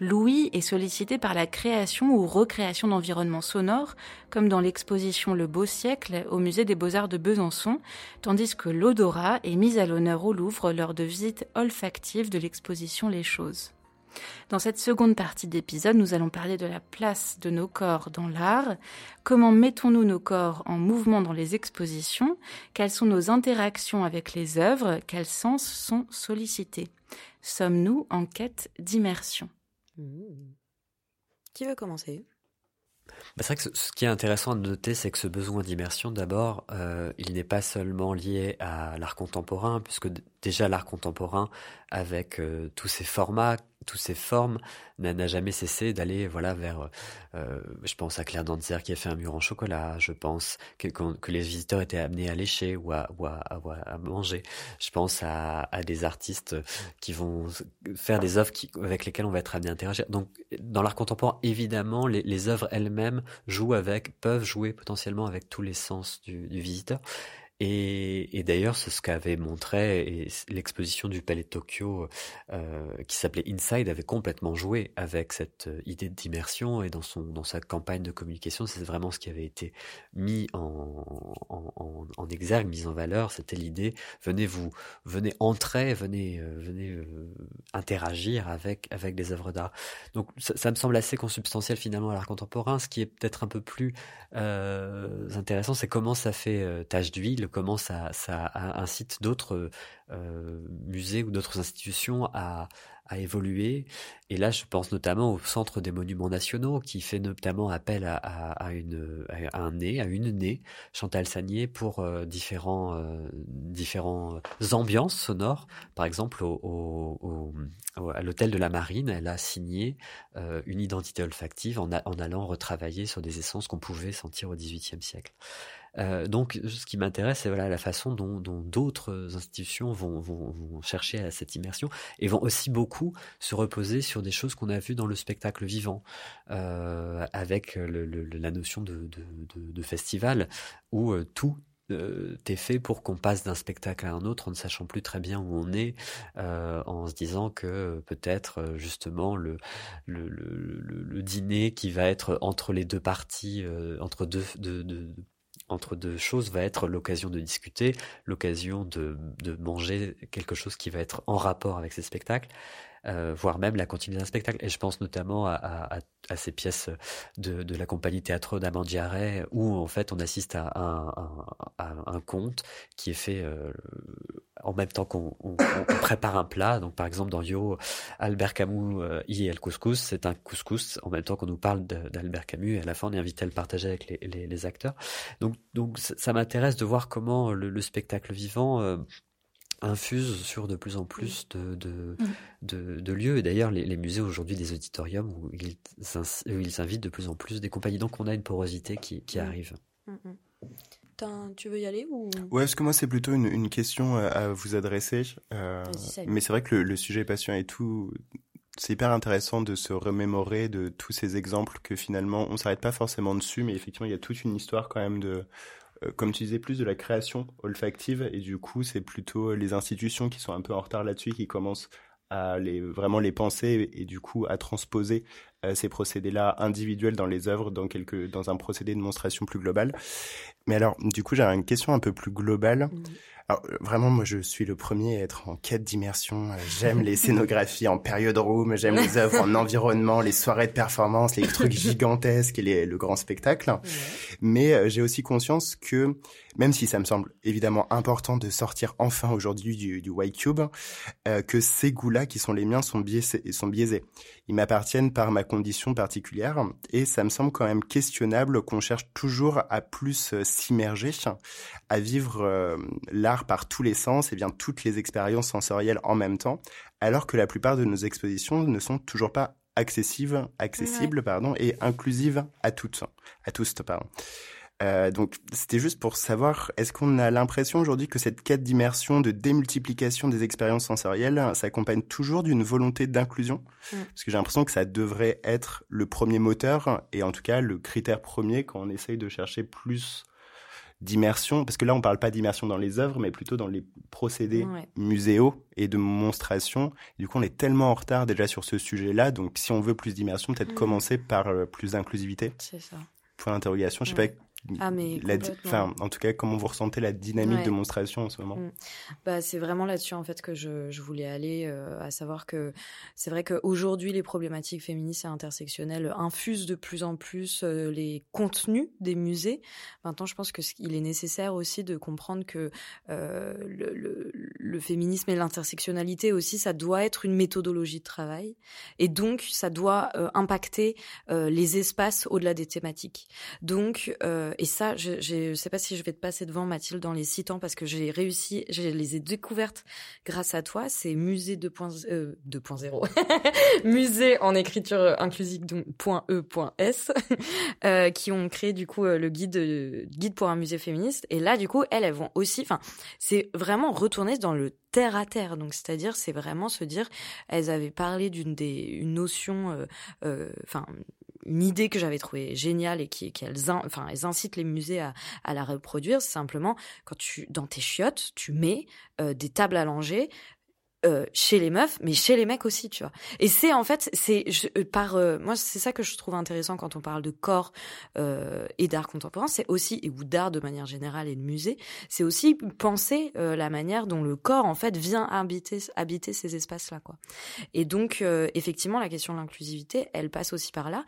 Louis est sollicité par la création ou recréation d'environnements sonores, comme dans l'exposition Le Beau Siècle au Musée des Beaux-Arts de Besançon, tandis que l'odorat est mis à l'honneur au Louvre lors de visites olfactives de l'exposition Les Choses. Dans cette seconde partie d'épisode, nous allons parler de la place de nos corps dans l'art, comment mettons-nous nos corps en mouvement dans les expositions, quelles sont nos interactions avec les œuvres, quels sens sont sollicités? Sommes-nous en quête d'immersion? Mmh. Qui veut commencer? Bah, c'est vrai que ce, qui est intéressant à noter, c'est que ce besoin d'immersion, d'abord, euh, il n'est pas seulement lié à l'art contemporain, puisque déjà l'art contemporain, avec euh, tous ses formats, toutes ces formes, n'a jamais cessé d'aller voilà vers. Euh, je pense à Claire Danzer qui a fait un mur en chocolat. Je pense que, les visiteurs étaient amenés à lécher ou à, manger. Je pense à, des artistes qui vont faire des œuvres avec lesquelles on va être amené à interagir. Donc, dans l'art contemporain, évidemment, les, œuvres elles-mêmes jouent avec, peuvent jouer potentiellement avec tous les sens du visiteur. Et, et d'ailleurs, c'est ce qu'avait montré l'exposition du Palais de Tokyo, euh, qui s'appelait Inside, avait complètement joué avec cette euh, idée d'immersion et dans son dans sa campagne de communication, c'est vraiment ce qui avait été mis en, en, en, exergue, mis en valeur. C'était l'idée venez vous venez entrer, venez euh, venez euh, interagir avec avec des œuvres d'art. Donc ça, ça, me semble assez consubstantiel finalement à l'art contemporain. Ce qui est peut-être un peu plus euh, intéressant, c'est comment ça fait tache d'huile comment ça, incite d'autres euh, musées ou d'autres institutions à, évoluer. Et là, je pense notamment au Centre des Monuments Nationaux, qui fait notamment appel à, une, à un nez, à une nez, Chantal Sagnier, pour euh, différents, euh, différents ambiances sonores. Par exemple, au, à l'hôtel de la Marine, elle a signé euh, une identité olfactive en, en allant retravailler sur des essences qu'on pouvait sentir au XVIIIe siècle. Euh, donc, ce qui m'intéresse, c'est voilà la façon dont d'autres institutions vont, chercher à cette immersion et vont aussi beaucoup se reposer sur des choses qu'on a vues dans le spectacle vivant, euh, avec la notion de, festival où euh, tout euh, est fait pour qu'on passe d'un spectacle à un autre en ne sachant plus très bien où on est, en se disant que peut-être justement le, dîner qui va être entre les deux parties, entre deux, deux, deux, entre deux choses va être l'occasion de discuter, l'occasion de, de, manger quelque chose qui va être en rapport avec ces spectacles, euh, voire même la continuité d'un spectacle. Et je pense notamment à, à, à ces pièces de, de, la compagnie théâtre d'Amandiaré, où en fait on assiste à un, à un conte qui est fait euh, en même temps qu'on on, on prépare un plat. Donc par exemple dans Yo, Albert Camus euh, y est le couscous, c'est un couscous en même temps qu'on nous parle d'Albert Camus. Et à la fin on est invité à le partager avec les, les, les acteurs. Donc, donc ça, ça m'intéresse de voir comment le, le spectacle vivant euh, infuse sur de plus en plus de, de, mmh. de, de lieux. Et d'ailleurs, les, les, musées aujourd'hui, des auditoriums où ils, où ils invitent de plus en plus des compagnies. Donc, on a une porosité qui, qui mmh. arrive. Mmh. Tu veux y aller ou? Ouais, parce que moi, c'est plutôt une, une, question à vous adresser. Euh, mais c'est vrai que le, le, sujet est passionnant et tout. C'est hyper intéressant de se remémorer de tous ces exemples que finalement, on s'arrête pas forcément dessus, mais effectivement, il y a toute une histoire quand même de euh, comme tu disais, plus de la création olfactive et du coup, c'est plutôt les institutions qui sont un peu en retard là-dessus qui commencent à les, vraiment les penser et, du coup à transposer euh, ces procédés-là individuels dans les œuvres dans, quelque, dans un procédé de démonstration plus global. Mais alors, du coup, j'ai une question un peu plus globale. Alors, euh, vraiment, moi, je suis le premier à être en quête d'immersion. Euh, j'aime les scénographies en période room, j'aime les œuvres en environnement, les soirées de performance, les trucs gigantesques et les, le grand spectacle. Mais euh, j'ai aussi conscience que, même si ça me semble évidemment important de sortir enfin aujourd'hui du, du White Cube, que ces goûts-là qui sont les miens sont biaisés. Sont biaisés. Ils m'appartiennent par ma condition particulière et ça me semble quand même questionnable qu'on cherche toujours à plus s'immerger, à vivre l'art par tous les sens et bien toutes les expériences sensorielles en même temps, alors que la plupart de nos expositions ne sont toujours pas accessibles, accessibles pardon, et inclusives à toutes, à tous, pardon. Euh, donc c'était juste pour savoir, est-ce qu'on a l'impression aujourd'hui que cette quête d'immersion, de démultiplication des expériences sensorielles s'accompagne toujours d'une volonté d'inclusion? Mm. Parce que j'ai l'impression que ça devrait être le premier moteur et en tout cas le critère premier quand on essaye de chercher plus d'immersion, parce que là on parle pas d'immersion dans les œuvres, mais plutôt dans les procédés muséaux et de monstration. du coup, on est tellement en retard déjà sur ce sujet-là, donc si on veut plus d'immersion, peut-être mm. commencer par euh, plus d'inclusivité. C'est ça. Point d'interrogation. Je sais pas ah, mais enfin, en tout cas, comment vous ressentez la dynamique de monstration en ce moment mm. bah, C'est vraiment là-dessus en fait que je, je voulais aller, euh, à savoir que c'est vrai qu'aujourd'hui, les problématiques féministes et intersectionnelles infusent de plus en plus euh, les contenus des musées. Maintenant, je pense qu'il est nécessaire aussi de comprendre que euh, le, le, le, féminisme et l'intersectionnalité aussi, ça doit être une méthodologie de travail. Et donc, ça doit impacter les espaces au-delà des thématiques. Donc, et ça, je ne sais pas si je vais te passer devant Mathilde dans les citant parce que j'ai réussi, je les ai découvertes grâce à toi. C'est musée 2.0, euh, musée en écriture inclusive donc .e.s euh, qui ont créé du coup euh, le guide guide pour un musée féministe. Et là, du coup, elles, elles vont aussi, enfin, c'est vraiment retourner dans le terre à terre. Donc, c'est-à-dire, c'est vraiment se dire, elles avaient parlé d'une des une notion, enfin une idée que j'avais trouvée géniale et qui qu'elles enfin elles incitent les musées à, la reproduire c'est simplement quand tu dans tes chiottes tu mets euh, des tables langer euh, chez les meufs, mais chez les mecs aussi, tu vois. Et c'est en fait, c'est euh, par euh, moi, c'est ça que je trouve intéressant quand on parle de corps et d'art contemporain, c'est aussi ou d'art de manière générale et de musée, c'est aussi penser la manière dont le corps en fait vient habiter habiter ces espaces-là, quoi. Et donc effectivement, la question de l'inclusivité, elle passe aussi par là.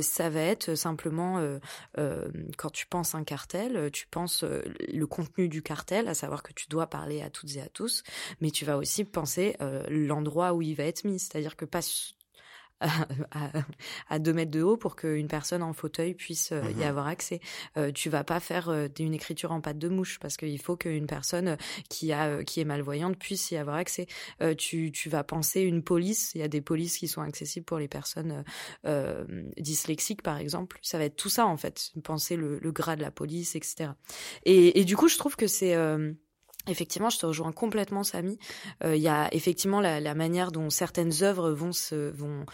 ça va être simplement quand tu penses un cartel, tu penses le contenu du cartel, à savoir que tu dois parler à toutes et à tous, mais tu vas aussi penser euh, l'endroit où il va être mis. C'est-à-dire que pas à, deux mètres de haut pour qu'une personne en fauteuil puisse euh, y mhm. avoir accès. Euh, tu vas pas faire une écriture en pâte de mouche parce qu'il faut qu'une personne qui a qui est malvoyante puisse y avoir accès. tu, tu vas penser une police. Il y a des polices qui sont accessibles pour les personnes dyslexiques par exemple. Ça va être tout ça en fait. Penser le, le gras de la police, etc. Et, et du coup, je trouve que c'est Effectivement, je te rejoins complètement, Samy. Euh, il y a effectivement la, la, manière dont certaines œuvres vont se vont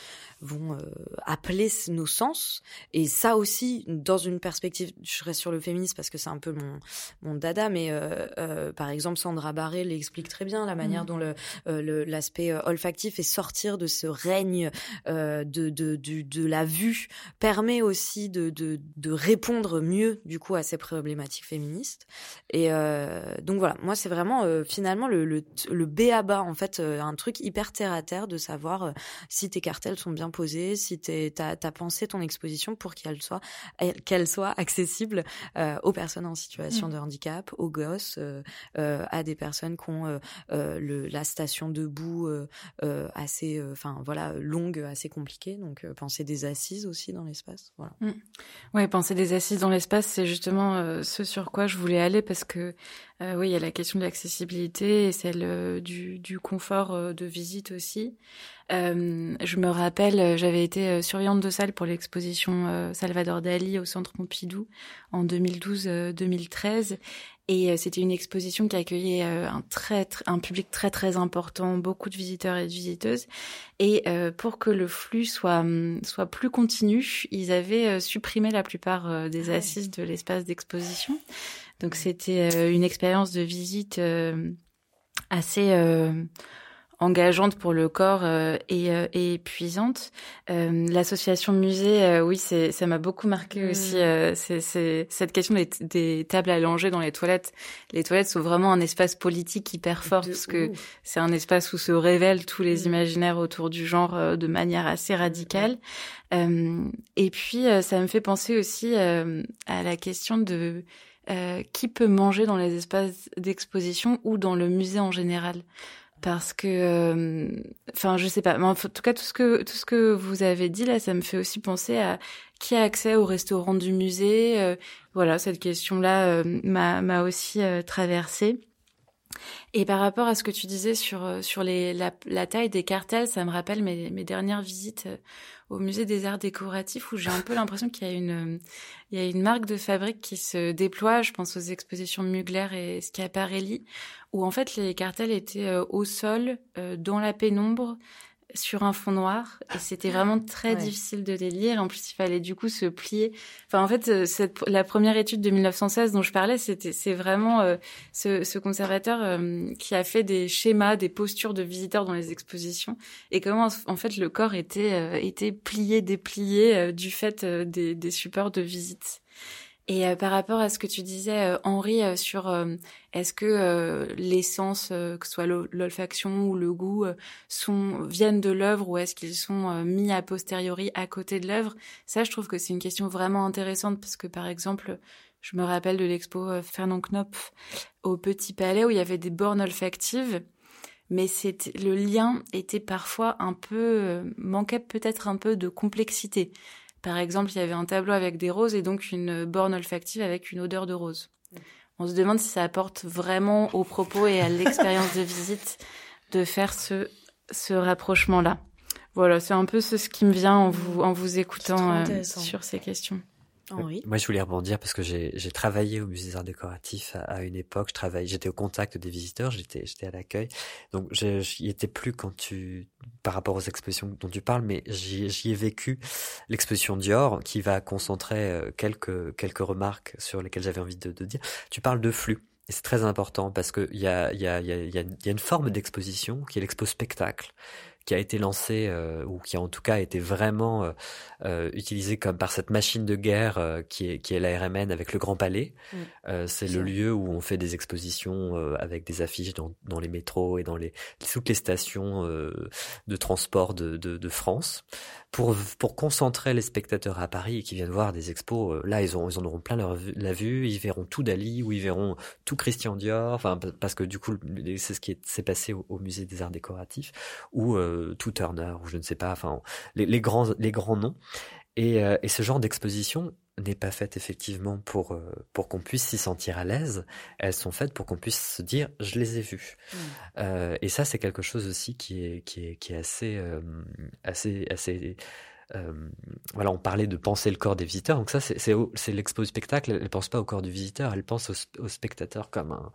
vont euh, appeler nos sens, et ça aussi dans une perspective. Je reste sur le féminisme parce que c'est un peu mon mon dada, mais euh, euh par exemple Sandra Barré l'explique très bien la manière mmh. dont le l'aspect olfactif et sortir de ce règne de, de de de la vue permet aussi de de de répondre mieux du coup à ces problématiques féministes. Et donc voilà, moi c'est vraiment euh, finalement le, le, le B à bas, en fait, euh, un truc hyper terre à terre de savoir euh, si tes cartels sont bien posés, si tu as, pensé ton exposition pour qu'elle soit, qu'elle soit accessible aux personnes en situation mmh. de handicap, aux gosses, à des personnes qui ont le, la station debout assez, enfin voilà, longue, assez compliquée. Donc penser des assises aussi dans l'espace. Voilà. Mmh. Ouais, penser des assises dans l'espace, c'est justement ce sur quoi je voulais aller parce que oui, il y a la question de l'accessibilité et celle euh, du, du, confort euh, de visite aussi. Euh, je me rappelle, j'avais été surveillante de salle pour l'exposition Salvador Dali au Centre Pompidou en 2012-2013 et c'était une exposition qui accueillait un très, un public très très important, beaucoup de visiteurs et de visiteuses. Et pour que le flux soit soit plus continu, ils avaient supprimé la plupart des ah assises de l'espace d'exposition. Donc c'était euh, une expérience de visite euh, assez euh, engageante pour le corps euh, et, euh, et, épuisante. Euh, L'association musée, oui, ça m'a beaucoup marqué mmh. aussi. c'est cette question des, des, tables à langer dans les toilettes. Les toilettes sont vraiment un espace politique hyper fort parce que c'est un espace où se révèlent tous les mmh. imaginaires autour du genre de manière assez radicale. et puis, ça me fait penser aussi à la question de qui peut manger dans les espaces d'exposition ou dans le musée en général. Parce que euh, enfin je sais pas mais en tout cas tout ce que tout ce que vous avez dit là ça me fait aussi penser à qui a accès au restaurant du musée euh, voilà cette question là euh, m'a m'a aussi traversée. Et par rapport à ce que tu disais sur sur les la, la taille des cartels ça me rappelle mes mes dernières visites au musée des arts décoratifs où j'ai un peu l'impression qu'il y a une il y a une marque de fabrique qui se déploie, je pense aux expositions Mugler et Schiaparelli où en fait les cartels étaient euh, au sol euh, dans la pénombre sur un fond noir et c'était vraiment très difficile de les lire. En plus, il fallait du coup se plier. Enfin, en fait, euh, cette, la première étude de 1916 dont je parlais, c'était c'est vraiment euh, ce, ce, conservateur euh, qui a fait des schémas, des postures de visiteurs dans les expositions et comment en fait le corps était était plié, déplié du fait des, des supports de visite. Et euh, par rapport à ce que tu disais, euh, Henri, euh, sur est-ce que l'essence, que ce soit l'olfaction ou le goût, sont viennent de l'œuvre ou est-ce qu'ils sont mis a posteriori à côté de l'œuvre? Ça, je trouve que c'est une question vraiment intéressante parce que, par exemple, je me rappelle de l'expo Fernand Knopf au Petit Palais où il y avait des bornes olfactives mais le lien était parfois un peu manquait peut-être un peu de complexité. Par exemple, il y avait un tableau avec des roses et donc une borne olfactive avec une odeur de rose. On se demande si ça apporte vraiment au propos et à l'expérience de visite de faire ce, ce rapprochement-là. Voilà, c'est un peu ce, qui me vient en vous, en vous écoutant euh, sur ces questions. Moi, je voulais rebondir parce que j'ai travaillé au musée des arts décoratifs à, une époque. Je travaillais, j'étais au contact des visiteurs, j'étais j'étais à l'accueil. Donc, j'y étais plus quand tu, par rapport aux expositions dont tu parles, mais j'y ai vécu l'exposition Dior qui va concentrer euh, quelques quelques remarques sur lesquelles j'avais envie de, de dire. Tu parles de flux. Et c'est très important parce qu'il y a, y, a, y, a, y a une forme d'exposition qui est l'expo spectacle qui a été lancé euh, ou qui a en tout cas été vraiment euh, euh, utilisé comme par cette machine de guerre euh, qui est qui est la RMN avec le Grand Palais. Mm. c'est le lieu où on fait des expositions avec des affiches dans, dans les métros et dans les toutes les stations de transport de, de, de France pour, pour concentrer les spectateurs à Paris qui viennent voir des expos, là ils, ont, ils en auront plein la vue, ils verront tout Dali ou ils verront tout Christian Dior, enfin parce que du coup c'est ce qui s'est passé au, musée des arts décoratifs ou euh, tout Turner ou je ne sais pas, enfin les, les grands les grands noms. Et, euh, et ce genre d'exposition, n'est pas faite effectivement pour euh, pour qu'on puisse s'y sentir à l'aise. Elles sont faites pour qu'on puisse se dire je les ai vues. Mmh. Euh, et ça c'est quelque chose aussi qui est qui est qui est assez euh, assez assez euh, voilà, on parlait de penser le corps des visiteurs. Donc ça, c'est c'est l'expo spectacle. Elle pense pas au corps du visiteur, elle pense au, au spectateur comme un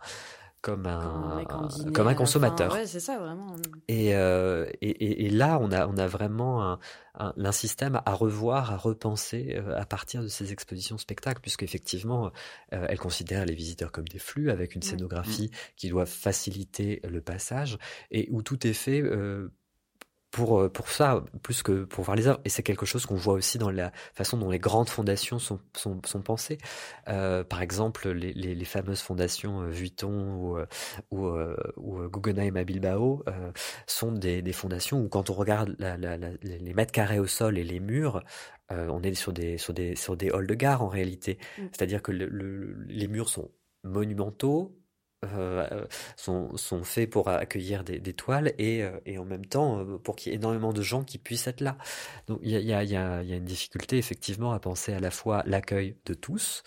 comme un, comme un consommateur. Ouais, c'est ça vraiment. Et, euh, et, et, et, là, on a, on a vraiment un, un, système à revoir, à repenser euh, à partir de ces expositions spectacles, puisque effectivement, euh, elle considère les visiteurs comme des flux avec une scénographie qui doit faciliter le passage et où tout est fait euh, pour euh, pour ça plus que pour voir les œuvres. Et c'est quelque chose qu'on voit aussi dans la façon dont les grandes fondations sont sont, sont pensées. Euh, par exemple les, les, les, fameuses fondations euh, Vuitton ou euh, ou, ou Guggenheim à Bilbao euh, sont des, des fondations où quand on regarde la, la, la, les mètres carrés au sol et les murs on est sur des sur des sur des halls de gare en réalité. Mm. c'est-à-dire que le, les murs sont monumentaux euh, sont, sont faits pour accueillir des, des toiles et, euh, et en même temps euh, pour qu'il y ait énormément de gens qui puissent être là. Donc il y a, y, a, y, a, y a, une difficulté effectivement à penser à la fois l'accueil de tous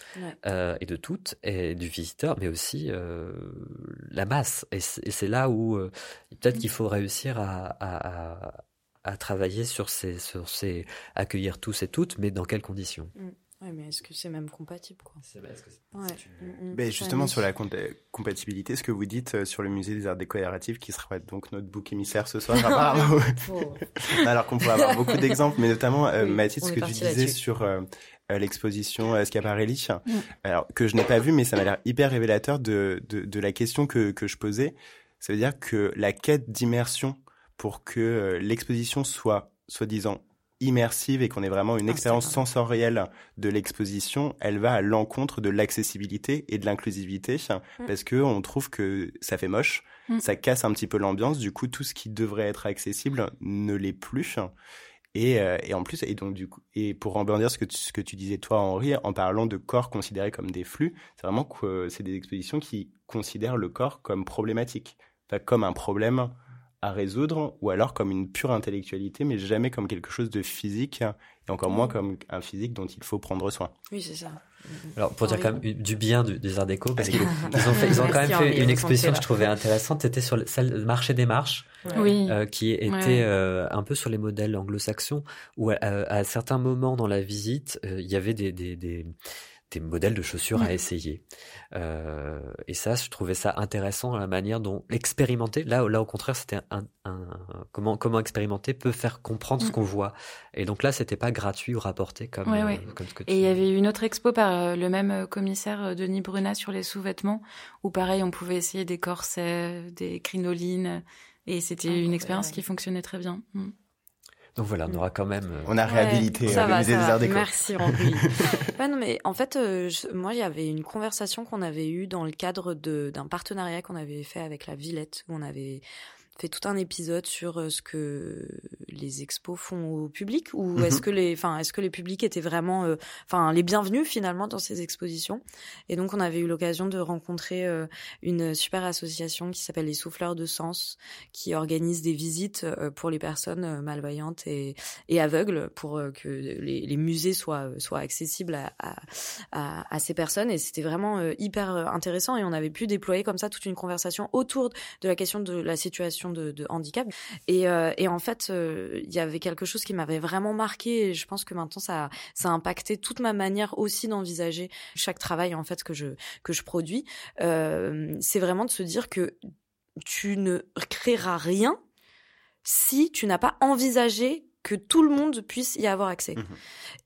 euh, et de toutes et du visiteur, mais aussi euh, la masse. Et c'est là où peut-être qu'il faut réussir à, à, à, travailler sur ces, sur ces accueillir tous et toutes, mais dans quelles conditions? Mm. Ouais, mais est-ce que c'est même compatible quoi ouais. Mm, mm. Ben, justement sur la compatibilité, ce que vous dites euh, sur le musée des arts décoratifs, qui sera donc notre bouc émissaire ce soir, alors qu'on pourrait avoir beaucoup d'exemples, mais notamment euh, Mathilde, ce que tu disais sur euh, l'exposition euh, Schiaparelli, mm. alors que je n'ai pas vu, mais ça m'a l'air hyper révélateur de, de, de la question que, que je posais Ça veut dire que la quête d'immersion pour que euh, l'exposition soit soi-disant immersive et qu'on ait vraiment une expérience sensorielle de l'exposition, elle va à l'encontre de l'accessibilité et de l'inclusivité mm. parce que on trouve que ça fait moche, mm. ça casse un petit peu l'ambiance. Du coup, tout ce qui devrait être accessible ne l'est plus. Et, euh, et, en plus, et donc du coup, et pour rebondir ce que tu, ce que tu disais toi, Henri, en parlant de corps considérés comme des flux, c'est vraiment que c'est des expositions qui considèrent le corps comme problématique, comme un problème à résoudre, ou alors comme une pure intellectualité, mais jamais comme quelque chose de physique, et encore moins comme un physique dont il faut prendre soin. Oui, c'est ça. Alors pour dire quand même du bien des Arts Déco, parce qu'ils ont, fait, ils ont quand même fait une exposition que je trouvais intéressante. C'était sur le, le marché des marches, oui. euh, qui était euh, un peu sur les modèles anglo-saxons, où à, à, certains moments dans la visite, euh, il y avait des, des, des des modèles de chaussures à essayer. Euh, et ça, je trouvais ça intéressant la manière dont expérimenter. Là, là au contraire, c'était un, un, comment comment expérimenter peut faire comprendre ce mm. qu'on voit. Et donc là, c'était pas gratuit ou rapporté comme, euh, comme ce que Et il y avait une autre expo par euh, le même commissaire Denis Brunat sur les sous-vêtements où pareil, on pouvait essayer des corsets, des crinolines. Et c'était une expérience qui fonctionnait très bien. Mm. Donc voilà, on aura quand même. Euh, on a réhabilité ça le musée des Arts Déco. Merci Henri. ouais, non, mais en fait, euh, moi, il y avait une conversation qu'on avait eue dans le cadre d'un partenariat qu'on avait fait avec la Villette, où on avait fait tout un épisode sur euh, ce que les expos font au public ou mhm. est-ce que les enfin est-ce que les publics étaient vraiment euh, enfin les bienvenus finalement dans ces expositions? Et donc on avait eu l'occasion de rencontrer euh, une super association qui s'appelle les souffleurs de sens qui organise des visites pour les personnes malvoyantes et, et aveugles pour que les, les, musées soient soient accessibles à, à, à, ces personnes et c'était vraiment hyper intéressant et on avait pu déployer comme ça toute une conversation autour de la question de la situation de, handicap. Et, euh, et en fait, euh, il y avait quelque chose qui m'avait vraiment marqué. Et je pense que maintenant, ça, ça a impacté toute ma manière aussi d'envisager chaque travail en fait que je que je produis. Euh, c'est vraiment de se dire que tu ne créeras rien si tu n'as pas envisagé que tout le monde puisse y avoir accès. Mmh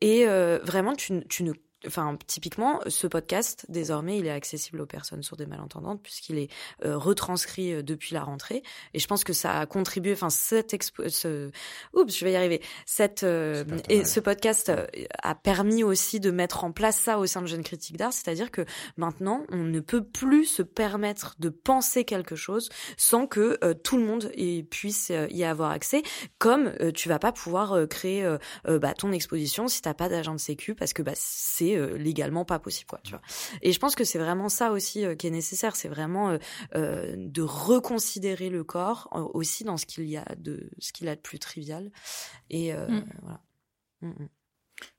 et vraiment, tu, tu ne Enfin, typiquement, ce podcast, désormais, il est accessible aux personnes sourdes et malentendantes puisqu'il est euh, retranscrit euh, depuis la rentrée. Et je pense que ça a contribué, enfin, cette expo ce, oups, je vais y arriver. Cette, euh, et ce podcast a permis aussi de mettre en place ça au sein de Jeunes Critiques d'Art. C'est-à-dire que maintenant, on ne peut plus se permettre de penser quelque chose sans que tout le monde puisse y avoir accès. Comme tu vas pas pouvoir créer bah, ton exposition si t'as pas d'agent de sécu parce que bah, c'est euh, légalement pas possible quoi tu vois et je pense que c'est vraiment ça aussi euh, qui est nécessaire c'est vraiment euh, de reconsidérer le corps aussi dans ce qu'il y a de ce qu'il a de plus trivial et mm. voilà mm, mm.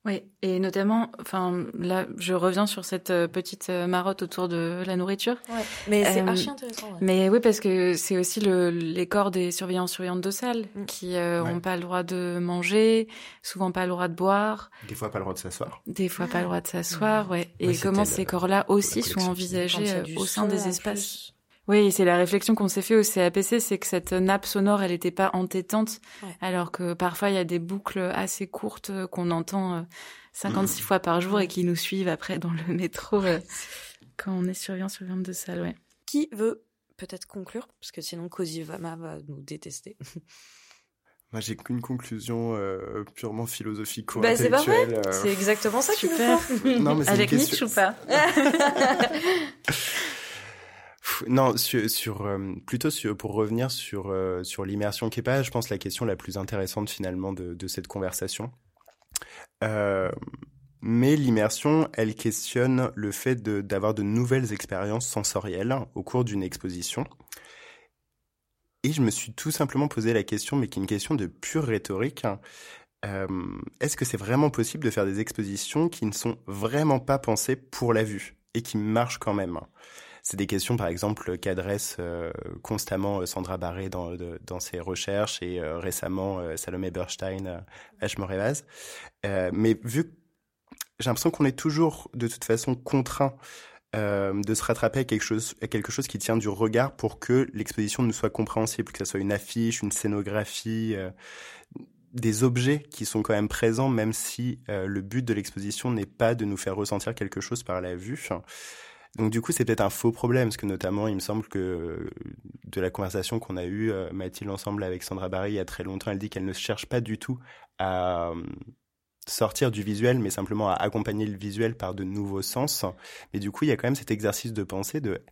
Oui, et notamment, enfin là, je reviens sur cette euh, petite euh, marotte autour de la nourriture. Ouais, mais c'est euh, archi intéressant. Mais oui, parce que c'est aussi le, les corps des surveillants surveillantes de salle mm. qui n'ont pas le droit de manger, souvent pas le droit de boire. Des fois pas le droit de s'asseoir. Des fois pas le droit de s'asseoir, ouais. Et comment ces corps-là aussi sont envisagés au sein des espaces. Oui, c'est la réflexion qu'on s'est fait au CAPC, c'est que cette nappe sonore, elle n'était pas entêtante, alors que parfois il y a des boucles assez courtes euh, qu'on entend 56 euh, fois par jour et qui nous suivent après dans le métro euh, quand on est surveillant surveillante de salle. Ouais. Qui veut peut-être conclure, parce que sinon Vama va nous détester. Moi, j'ai qu'une conclusion purement philosophique ou bah, C'est pas vrai. C'est exactement ça qu'il nous faut. non, mais Avec Nietzsche ou pas? non, sur, euh, plutôt pour revenir sur euh, sur l'immersion Kepa, je pense la question la plus intéressante finalement de, cette conversation. Euh, mais l'immersion, elle questionne le fait d'avoir de, nouvelles expériences sensorielles au cours d'une exposition. Et je me suis tout simplement posé la question, mais qui est une question de pure rhétorique. Euh, Est-ce que c'est vraiment possible de faire des expositions qui ne sont vraiment pas pensées pour la vue et qui marchent quand même? C'est des questions, par exemple, qu'adresse euh, constamment euh, Sandra Barré dans, dans ses recherches et euh, récemment Salomé Berstein à Schmorevaz. mais vu j'ai l'impression qu'on est toujours de toute façon contraint de se rattraper à quelque chose, à quelque chose qui tient du regard pour que l'exposition nous soit compréhensible, que ce soit une affiche, une scénographie, des objets qui sont quand même présents, même si le but de l'exposition n'est pas de nous faire ressentir quelque chose par la vue. Donc du coup, c'est peut-être un faux problème, parce que notamment, il me semble que de la conversation qu'on a eue, Mathilde, ensemble avec Sandra Barry, il y a très longtemps, elle dit qu'elle ne cherche pas du tout à sortir du visuel, mais simplement à accompagner le visuel par de nouveaux sens. Mais du coup, il y a quand même cet exercice de pensée de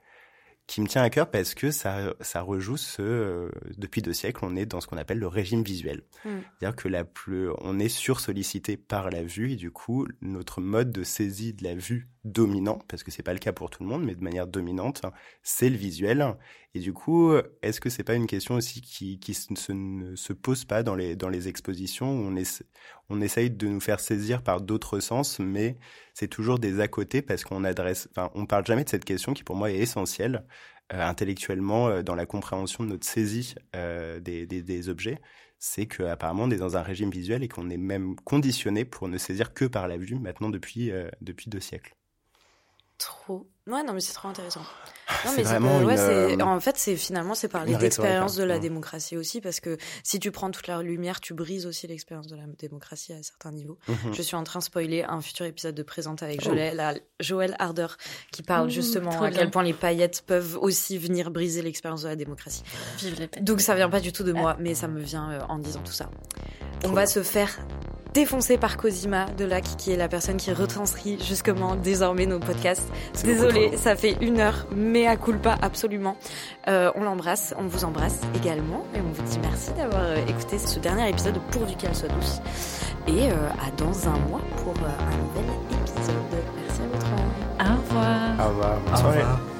qui me tient à cœur parce que ça, ça rejoue ce, euh, depuis deux siècles, on est dans ce qu'on appelle le régime visuel. Mm. C'est-à-dire que la plus, on est sursollicité par la vue et du coup, notre mode de saisie de la vue dominant, parce que c'est pas le cas pour tout le monde, mais de manière dominante, c'est le visuel. Et du coup, est-ce que c'est pas une question aussi qui, se, ne se pose pas dans les, expositions où on, essaye de nous faire saisir par d'autres sens, mais c'est toujours des à côté parce qu'on adresse, enfin, on parle jamais de cette question qui pour moi est essentielle euh, intellectuellement euh, dans la compréhension de notre saisie euh, des, objets. C'est qu'apparemment on est dans un régime visuel et qu'on est même conditionné pour ne saisir que par la vue maintenant depuis, depuis deux siècles. Trop. Ouais, non, mais c'est trop intéressant. Non, mais vraiment ouais, euh, en fait, c'est finalement c'est parler d'expérience de la démocratie aussi parce que si tu prends toute la lumière, tu brises aussi l'expérience de la démocratie à certains niveaux. Mhm. Je suis en train de spoiler un futur épisode de Présente avec oh. Joël, Joël Harder qui parle justement à quel point les paillettes peuvent aussi venir briser l'expérience de la démocratie. Vive les Donc ça vient pas du tout de moi, mais ça me vient euh, en disant tout ça. On va se faire défoncé par Cosima de Lac, qui est la personne qui retranscrit justement désormais nos podcasts. Désolée, ça fait une heure, mais à culpa absolument. Euh, on l'embrasse, on vous embrasse également, et on vous dit merci d'avoir euh, écouté ce dernier épisode pourvu qu'elle soit douce. Et euh, à dans un mois pour un nouvel épisode. Merci à vous trois. Au revoir. Au revoir. Bonne soirée.